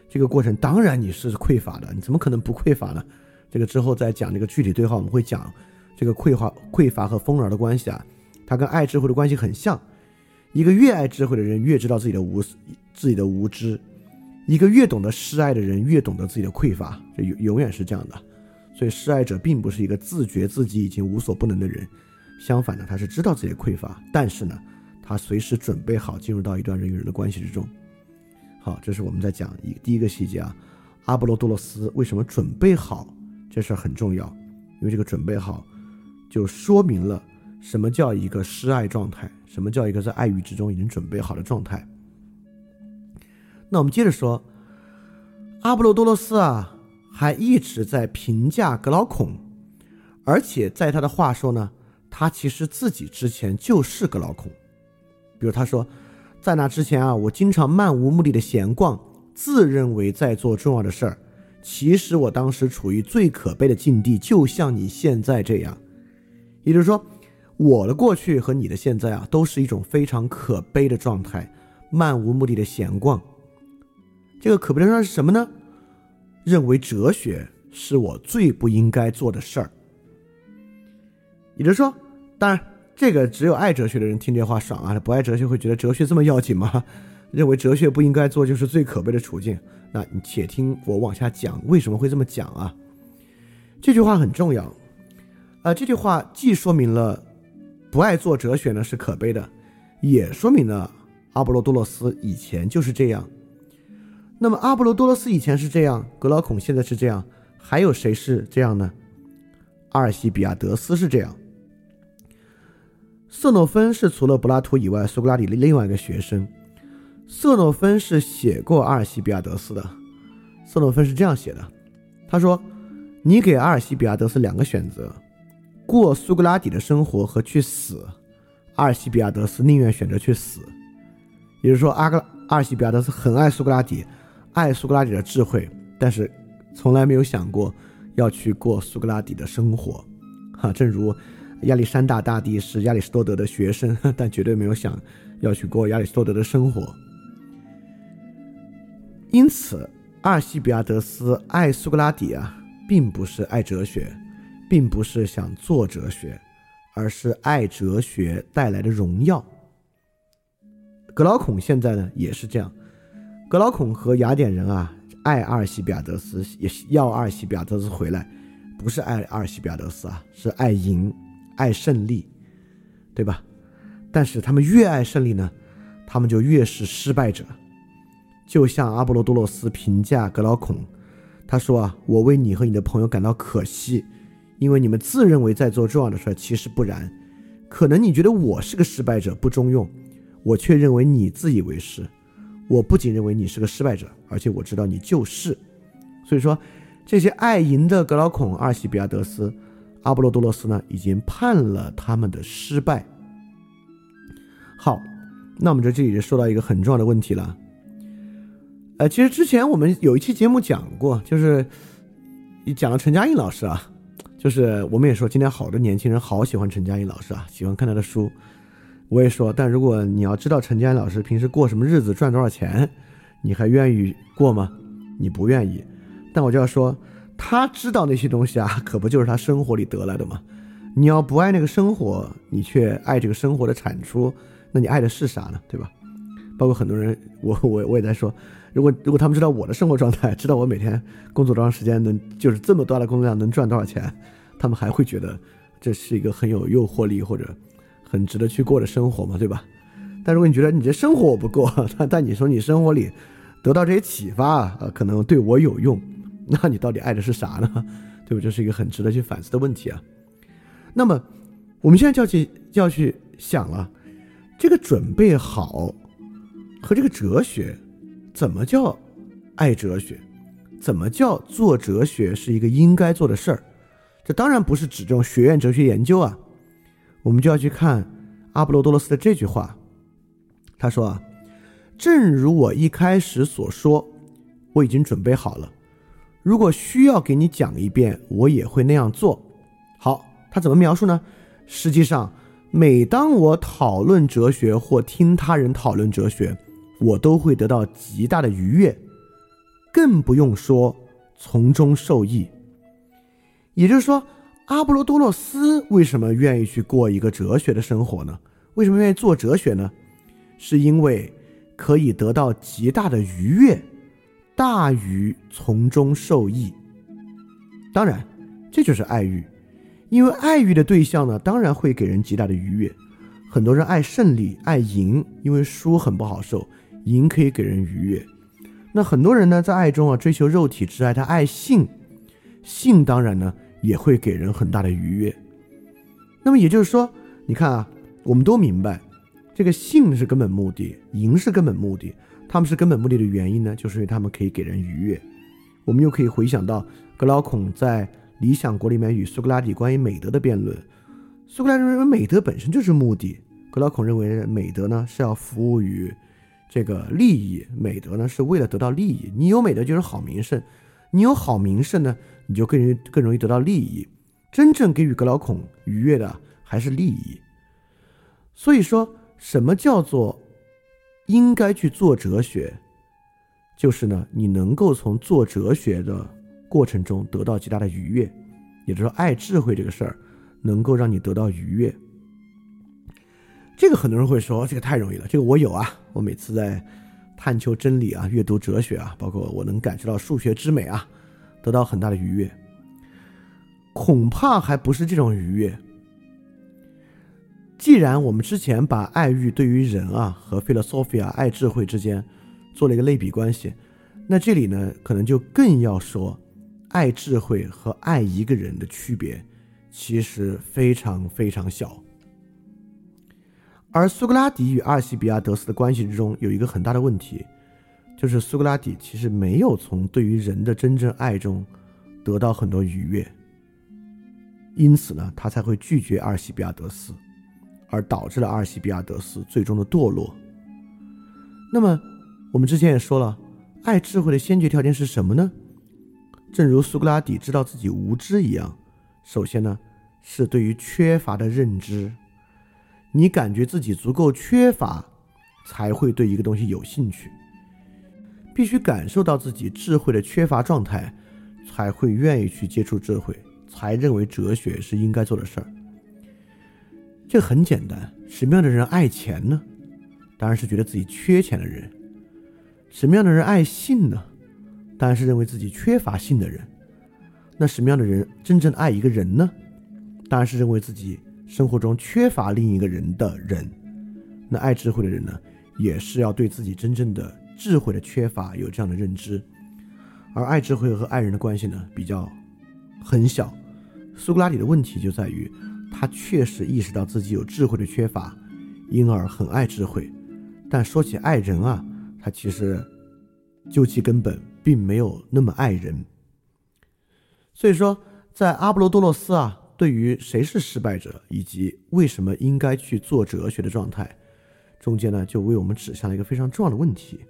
这个过程当然你是匮乏的，你怎么可能不匮乏呢？这个之后再讲这个具体对话，我们会讲这个匮乏、匮乏和丰饶的关系啊，它跟爱智慧的关系很像。一个越爱智慧的人，越知道自己的无自己的无知。一个越懂得施爱的人，越懂得自己的匮乏，这永永远是这样的。所以，施爱者并不是一个自觉自己已经无所不能的人，相反呢，他是知道自己的匮乏，但是呢，他随时准备好进入到一段人与人的关系之中。好，这是我们在讲一第一个细节啊，阿波罗多罗斯为什么准备好这事儿很重要，因为这个准备好就说明了什么叫一个施爱状态，什么叫一个在爱欲之中已经准备好的状态。那我们接着说，阿波罗多罗斯啊，还一直在评价格劳孔，而且在他的话说呢，他其实自己之前就是格劳孔。比如他说，在那之前啊，我经常漫无目的的闲逛，自认为在做重要的事儿，其实我当时处于最可悲的境地，就像你现在这样。也就是说，我的过去和你的现在啊，都是一种非常可悲的状态，漫无目的的闲逛。这个可悲的事是什么呢？认为哲学是我最不应该做的事儿。也就是说，当然，这个只有爱哲学的人听这话爽啊，不爱哲学会觉得哲学这么要紧吗？认为哲学不应该做就是最可悲的处境。那你且听我往下讲，为什么会这么讲啊？这句话很重要，啊，这句话既说明了不爱做哲学呢是可悲的，也说明了阿波罗多洛斯以前就是这样。那么阿波罗多罗斯以前是这样，格劳孔现在是这样，还有谁是这样呢？阿尔西比亚德斯是这样。瑟诺芬是除了柏拉图以外苏格拉底的另外一个学生。瑟诺芬是写过阿尔西比亚德斯的。瑟诺芬是这样写的，他说：“你给阿尔西比亚德斯两个选择，过苏格拉底的生活和去死。阿尔西比亚德斯宁愿选择去死。”也就是说，阿格阿尔西比亚德斯很爱苏格拉底。爱苏格拉底的智慧，但是从来没有想过要去过苏格拉底的生活，哈，正如亚历山大大帝是亚里士多德的学生，但绝对没有想要去过亚里士多德的生活。因此，阿尔西比亚德斯爱苏格拉底啊，并不是爱哲学，并不是想做哲学，而是爱哲学带来的荣耀。格劳孔现在呢，也是这样。格劳孔和雅典人啊，爱阿尔西比亚德斯，也要阿尔西比亚德斯回来，不是爱阿尔西比亚德斯啊，是爱赢，爱胜利，对吧？但是他们越爱胜利呢，他们就越是失败者。就像阿波罗多洛斯评价格劳孔，他说啊，我为你和你的朋友感到可惜，因为你们自认为在做重要的事儿，其实不然。可能你觉得我是个失败者，不中用，我却认为你自以为是。我不仅认为你是个失败者，而且我知道你就是。所以说，这些爱赢的格劳孔、阿尔西比亚德斯、阿波罗多洛斯呢，已经判了他们的失败。好，那我们在这里就说到一个很重要的问题了。呃，其实之前我们有一期节目讲过，就是讲了陈嘉映老师啊，就是我们也说今天好多年轻人好喜欢陈嘉映老师啊，喜欢看他的书。我也说，但如果你要知道陈建安老师平时过什么日子，赚多少钱，你还愿意过吗？你不愿意。但我就要说，他知道那些东西啊，可不就是他生活里得来的吗？你要不爱那个生活，你却爱这个生活的产出，那你爱的是啥呢？对吧？包括很多人，我我我也在说，如果如果他们知道我的生活状态，知道我每天工作多长时间，能就是这么大的工作量能赚多少钱，他们还会觉得这是一个很有诱惑力或者很值得去过的生活嘛，对吧？但如果你觉得你这生活我不过，但但你说你生活里得到这些启发，呃，可能对我有用，那你到底爱的是啥呢？对不？这是一个很值得去反思的问题啊。那么我们现在就要去就要去想了，这个准备好。和这个哲学，怎么叫爱哲学？怎么叫做哲学是一个应该做的事儿？这当然不是指这种学院哲学研究啊。我们就要去看阿波罗多罗斯的这句话。他说啊，正如我一开始所说，我已经准备好了。如果需要给你讲一遍，我也会那样做。好，他怎么描述呢？实际上，每当我讨论哲学或听他人讨论哲学。我都会得到极大的愉悦，更不用说从中受益。也就是说，阿波罗多洛斯为什么愿意去过一个哲学的生活呢？为什么愿意做哲学呢？是因为可以得到极大的愉悦，大于从中受益。当然，这就是爱欲，因为爱欲的对象呢，当然会给人极大的愉悦。很多人爱胜利，爱赢，因为输很不好受。赢可以给人愉悦，那很多人呢在爱中啊追求肉体之爱，他爱性，性当然呢也会给人很大的愉悦。那么也就是说，你看啊，我们都明白，这个性是根本目的，赢是根本目的，他们是根本目的的原因呢，就是因为他们可以给人愉悦。我们又可以回想到格劳孔在《理想国》里面与苏格拉底关于美德的辩论，苏格拉底认为美德本身就是目的，格劳孔认为美德呢是要服务于。这个利益美德呢，是为了得到利益。你有美德就是好名声，你有好名声呢，你就更易更容易得到利益。真正给予格老孔愉悦的还是利益。所以说，什么叫做应该去做哲学？就是呢，你能够从做哲学的过程中得到极大的愉悦，也就是说，爱智慧这个事儿能够让你得到愉悦。这个很多人会说，这个太容易了。这个我有啊，我每次在探求真理啊、阅读哲学啊，包括我能感受到数学之美啊，得到很大的愉悦。恐怕还不是这种愉悦。既然我们之前把爱欲对于人啊和 philosophia 爱智慧之间做了一个类比关系，那这里呢，可能就更要说，爱智慧和爱一个人的区别，其实非常非常小。而苏格拉底与阿尔西比亚德斯的关系之中有一个很大的问题，就是苏格拉底其实没有从对于人的真正爱中得到很多愉悦，因此呢，他才会拒绝阿尔西比亚德斯，而导致了阿尔西比亚德斯最终的堕落。那么，我们之前也说了，爱智慧的先决条件是什么呢？正如苏格拉底知道自己无知一样，首先呢，是对于缺乏的认知。你感觉自己足够缺乏，才会对一个东西有兴趣。必须感受到自己智慧的缺乏状态，才会愿意去接触智慧，才认为哲学是应该做的事儿。这很简单，什么样的人爱钱呢？当然是觉得自己缺钱的人。什么样的人爱性呢？当然是认为自己缺乏性的人。那什么样的人真正爱一个人呢？当然是认为自己。生活中缺乏另一个人的人，那爱智慧的人呢，也是要对自己真正的智慧的缺乏有这样的认知。而爱智慧和爱人的关系呢，比较很小。苏格拉底的问题就在于，他确实意识到自己有智慧的缺乏，因而很爱智慧。但说起爱人啊，他其实究其根本，并没有那么爱人。所以说，在阿波罗多洛斯啊。对于谁是失败者，以及为什么应该去做哲学的状态，中间呢，就为我们指向了一个非常重要的问题：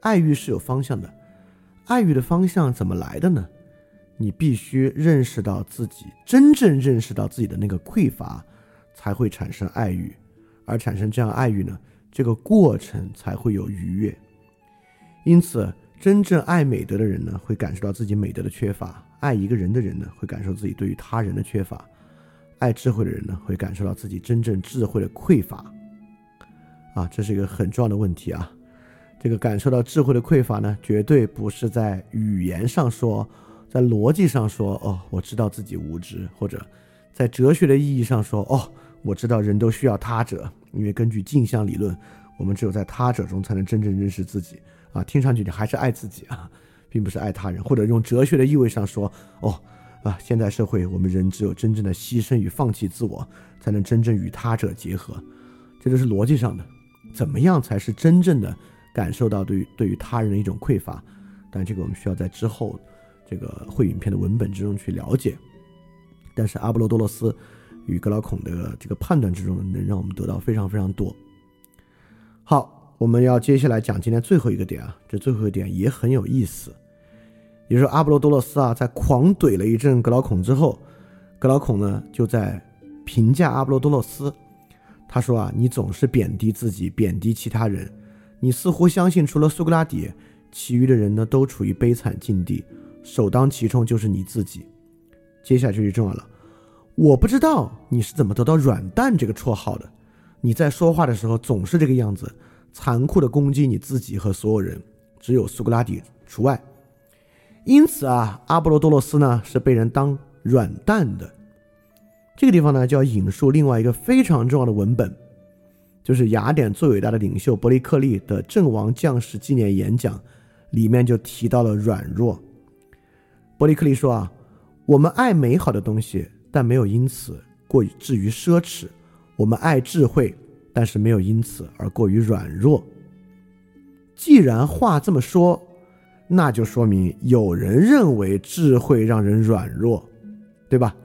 爱欲是有方向的，爱欲的方向怎么来的呢？你必须认识到自己真正认识到自己的那个匮乏，才会产生爱欲，而产生这样爱欲呢，这个过程才会有愉悦。因此，真正爱美德的人呢，会感受到自己美德的缺乏。爱一个人的人呢，会感受自己对于他人的缺乏；爱智慧的人呢，会感受到自己真正智慧的匮乏。啊，这是一个很重要的问题啊。这个感受到智慧的匮乏呢，绝对不是在语言上说，在逻辑上说，哦，我知道自己无知，或者在哲学的意义上说，哦，我知道人都需要他者，因为根据镜像理论，我们只有在他者中才能真正认识自己。啊，听上去你还是爱自己啊，并不是爱他人，或者用哲学的意味上说，哦，啊，现代社会我们人只有真正的牺牲与放弃自我，才能真正与他者结合，这就是逻辑上的。怎么样才是真正的？感受到对于对于他人的一种匮乏，但这个我们需要在之后这个会影片的文本之中去了解。但是阿波罗多罗斯与格劳孔的这个判断之中，能让我们得到非常非常多。好，我们要接下来讲今天最后一个点啊，这最后一点也很有意思。也就是阿波罗多罗斯啊，在狂怼了一阵格劳孔之后，格劳孔呢就在评价阿波罗多罗斯，他说啊，你总是贬低自己，贬低其他人。你似乎相信，除了苏格拉底，其余的人呢都处于悲惨境地，首当其冲就是你自己。接下来就重要了，我不知道你是怎么得到“软蛋”这个绰号的。你在说话的时候总是这个样子，残酷的攻击你自己和所有人，只有苏格拉底除外。因此啊，阿波罗多洛斯呢是被人当软蛋的。这个地方呢就要引述另外一个非常重要的文本。就是雅典最伟大的领袖伯利克利的阵亡将士纪念演讲，里面就提到了软弱。伯利克利说啊，我们爱美好的东西，但没有因此过于至于奢侈；我们爱智慧，但是没有因此而过于软弱。既然话这么说，那就说明有人认为智慧让人软弱，对吧？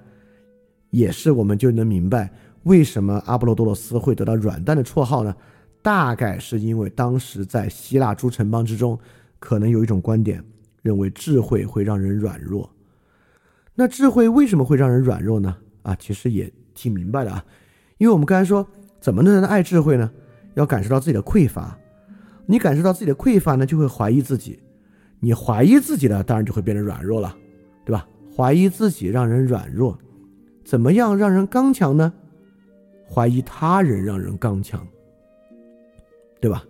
也是，我们就能明白。为什么阿波罗多罗斯会得到“软蛋”的绰号呢？大概是因为当时在希腊诸城邦之中，可能有一种观点，认为智慧会让人软弱。那智慧为什么会让人软弱呢？啊，其实也挺明白的啊，因为我们刚才说，怎么能爱智慧呢？要感受到自己的匮乏。你感受到自己的匮乏呢，就会怀疑自己。你怀疑自己了，当然就会变得软弱了，对吧？怀疑自己让人软弱，怎么样让人刚强呢？怀疑他人让人刚强，对吧？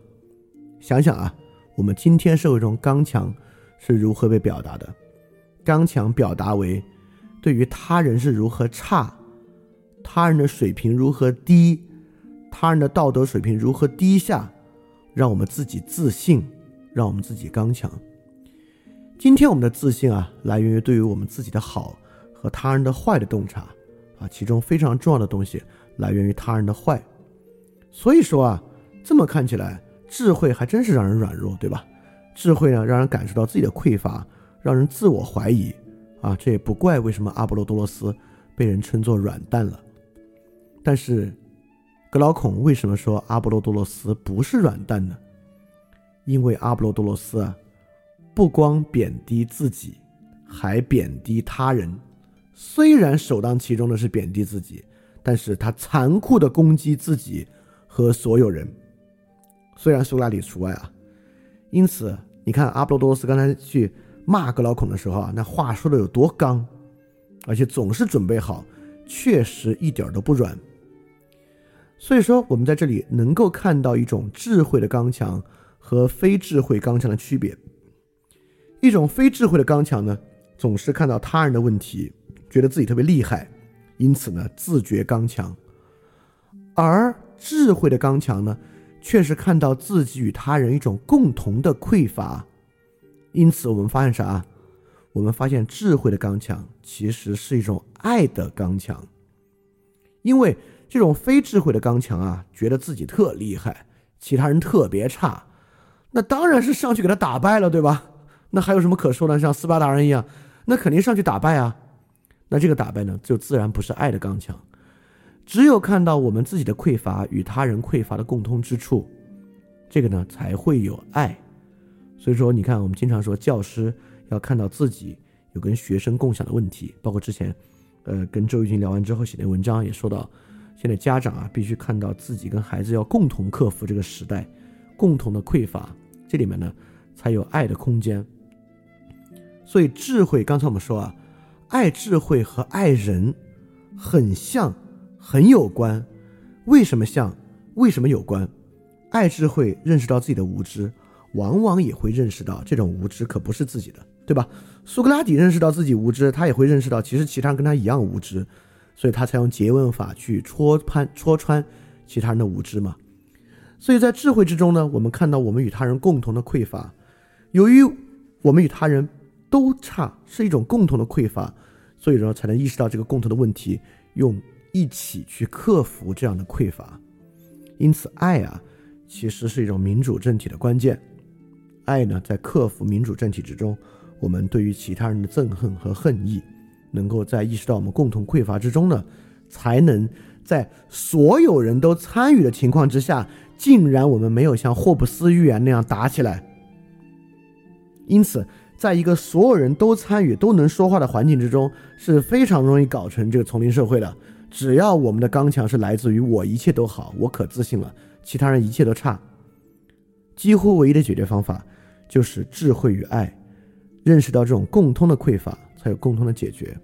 想想啊，我们今天社会中刚强是如何被表达的？刚强表达为对于他人是如何差，他人的水平如何低，他人的道德水平如何低下，让我们自己自信，让我们自己刚强。今天我们的自信啊，来源于对于我们自己的好和他人的坏的洞察啊，其中非常重要的东西。来源于他人的坏，所以说啊，这么看起来，智慧还真是让人软弱，对吧？智慧呢，让人感受到自己的匮乏，让人自我怀疑，啊，这也不怪为什么阿波罗多罗斯被人称作软蛋了。但是，格老孔为什么说阿波罗多罗斯不是软蛋呢？因为阿波罗多罗斯啊，不光贬低自己，还贬低他人。虽然首当其冲的是贬低自己。但是他残酷的攻击自己和所有人，虽然苏拉底除外啊。因此，你看阿波罗多斯刚才去骂格劳孔的时候啊，那话说的有多刚，而且总是准备好，确实一点都不软。所以说，我们在这里能够看到一种智慧的刚强和非智慧刚强的区别。一种非智慧的刚强呢，总是看到他人的问题，觉得自己特别厉害。因此呢，自觉刚强；而智慧的刚强呢，却是看到自己与他人一种共同的匮乏。因此，我们发现啥？我们发现智慧的刚强其实是一种爱的刚强。因为这种非智慧的刚强啊，觉得自己特厉害，其他人特别差，那当然是上去给他打败了，对吧？那还有什么可说的？像斯巴达人一样，那肯定上去打败啊。那这个打败呢，就自然不是爱的刚强。只有看到我们自己的匮乏与他人匮乏的共通之处，这个呢才会有爱。所以说，你看，我们经常说教师要看到自己有跟学生共享的问题，包括之前，呃，跟周玉军聊完之后写的文章也说到，现在家长啊必须看到自己跟孩子要共同克服这个时代共同的匮乏，这里面呢才有爱的空间。所以智慧，刚才我们说啊。爱智慧和爱人，很像，很有关。为什么像？为什么有关？爱智慧认识到自己的无知，往往也会认识到这种无知可不是自己的，对吧？苏格拉底认识到自己无知，他也会认识到其实其他人跟他一样无知，所以他才用诘问法去戳攀戳穿其他人的无知嘛。所以在智慧之中呢，我们看到我们与他人共同的匮乏，由于我们与他人都差，是一种共同的匮乏，所以说才能意识到这个共同的问题，用一起去克服这样的匮乏。因此，爱啊，其实是一种民主政体的关键。爱呢，在克服民主政体之中，我们对于其他人的憎恨和恨意，能够在意识到我们共同匮乏之中呢，才能在所有人都参与的情况之下，竟然我们没有像霍布斯预言那样打起来。因此，在一个所有人都参与、都能说话的环境之中，是非常容易搞成这个丛林社会的。只要我们的刚强是来自于我一切都好，我可自信了，其他人一切都差。几乎唯一的解决方法就是智慧与爱，认识到这种共通的匮乏，才有共通的解决。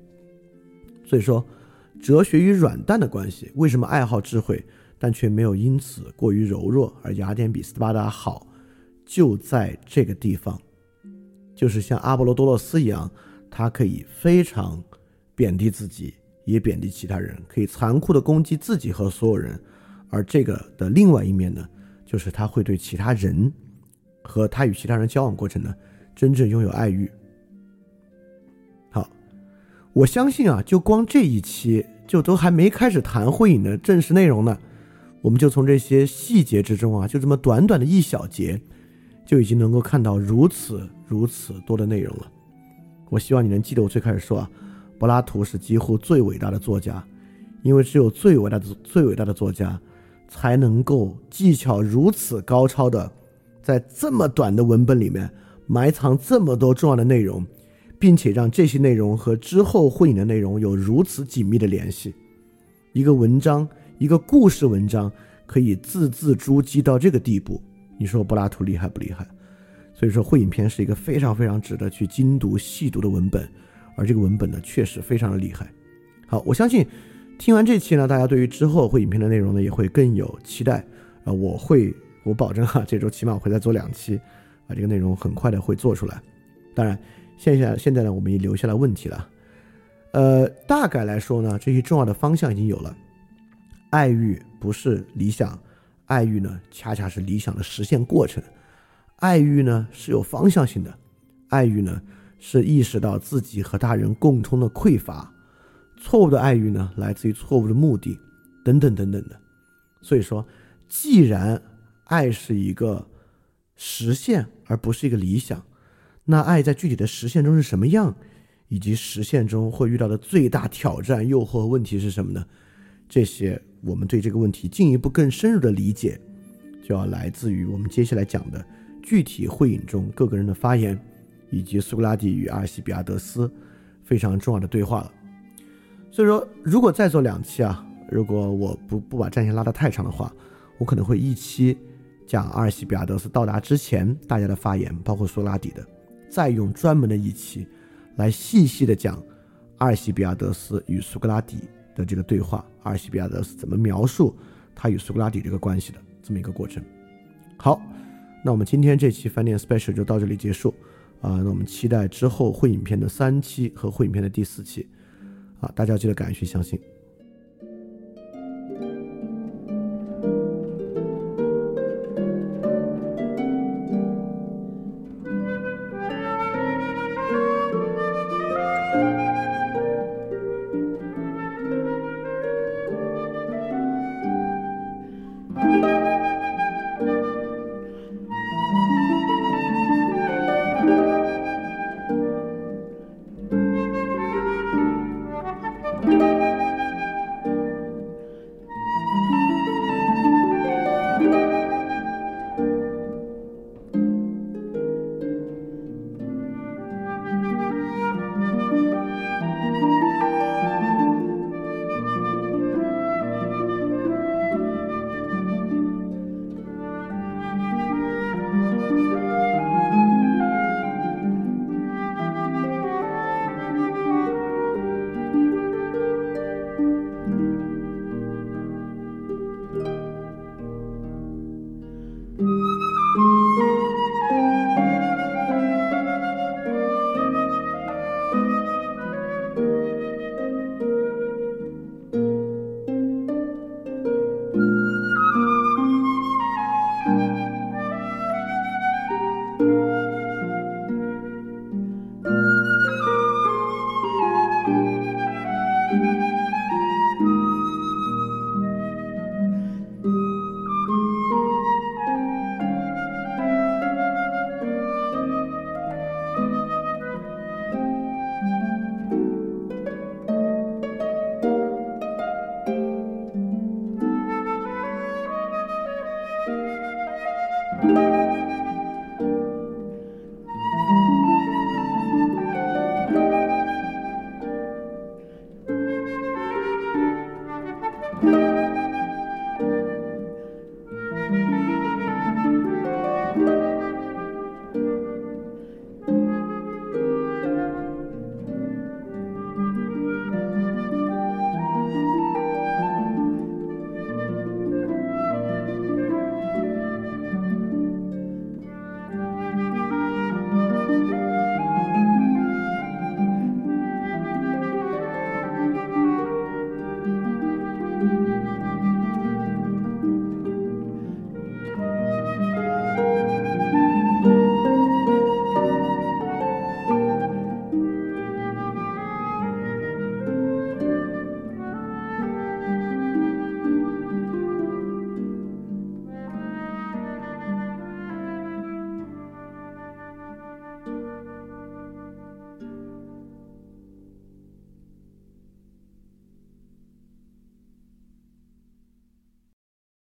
所以说，哲学与软蛋的关系，为什么爱好智慧，但却没有因此过于柔弱，而雅典比斯巴达好，就在这个地方，就是像阿波罗多洛斯一样，他可以非常贬低自己。也贬低其他人，可以残酷的攻击自己和所有人，而这个的另外一面呢，就是他会对其他人和他与其他人交往过程呢，真正拥有爱欲。好，我相信啊，就光这一期就都还没开始谈会影的正式内容呢，我们就从这些细节之中啊，就这么短短的一小节，就已经能够看到如此如此多的内容了。我希望你能记得我最开始说啊。柏拉图是几乎最伟大的作家，因为只有最伟大的、最伟大的作家，才能够技巧如此高超的，在这么短的文本里面埋藏这么多重要的内容，并且让这些内容和之后会影的内容有如此紧密的联系。一个文章，一个故事文章，可以字字珠玑到这个地步，你说柏拉图厉害不厉害？所以说，会影片是一个非常非常值得去精读细读的文本。而这个文本呢，确实非常的厉害。好，我相信听完这期呢，大家对于之后会影片的内容呢，也会更有期待。啊，我会，我保证哈，这周起码我会再做两期，啊，这个内容很快的会做出来。当然，现下现在呢，我们也留下了问题了。呃，大概来说呢，这些重要的方向已经有了。爱欲不是理想，爱欲呢，恰恰是理想的实现过程。爱欲呢是有方向性的，爱欲呢。是意识到自己和他人共通的匮乏，错误的爱欲呢，来自于错误的目的，等等等等的。所以说，既然爱是一个实现而不是一个理想，那爱在具体的实现中是什么样，以及实现中会遇到的最大挑战、诱惑和问题是什么呢？这些我们对这个问题进一步更深入的理解，就要来自于我们接下来讲的具体会影中各个人的发言。以及苏格拉底与阿尔西比亚德斯非常重要的对话了。所以说，如果再做两期啊，如果我不不把战线拉得太长的话，我可能会一期讲阿尔西比亚德斯到达之前大家的发言，包括苏格拉底的，再用专门的一期来细细的讲阿尔西比亚德斯与苏格拉底的这个对话，阿尔西比亚德斯怎么描述他与苏格拉底这个关系的这么一个过程。好，那我们今天这期饭店 special 就到这里结束。啊，那我们期待之后会影片的三期和会影片的第四期，啊，大家记得赶紧去相信。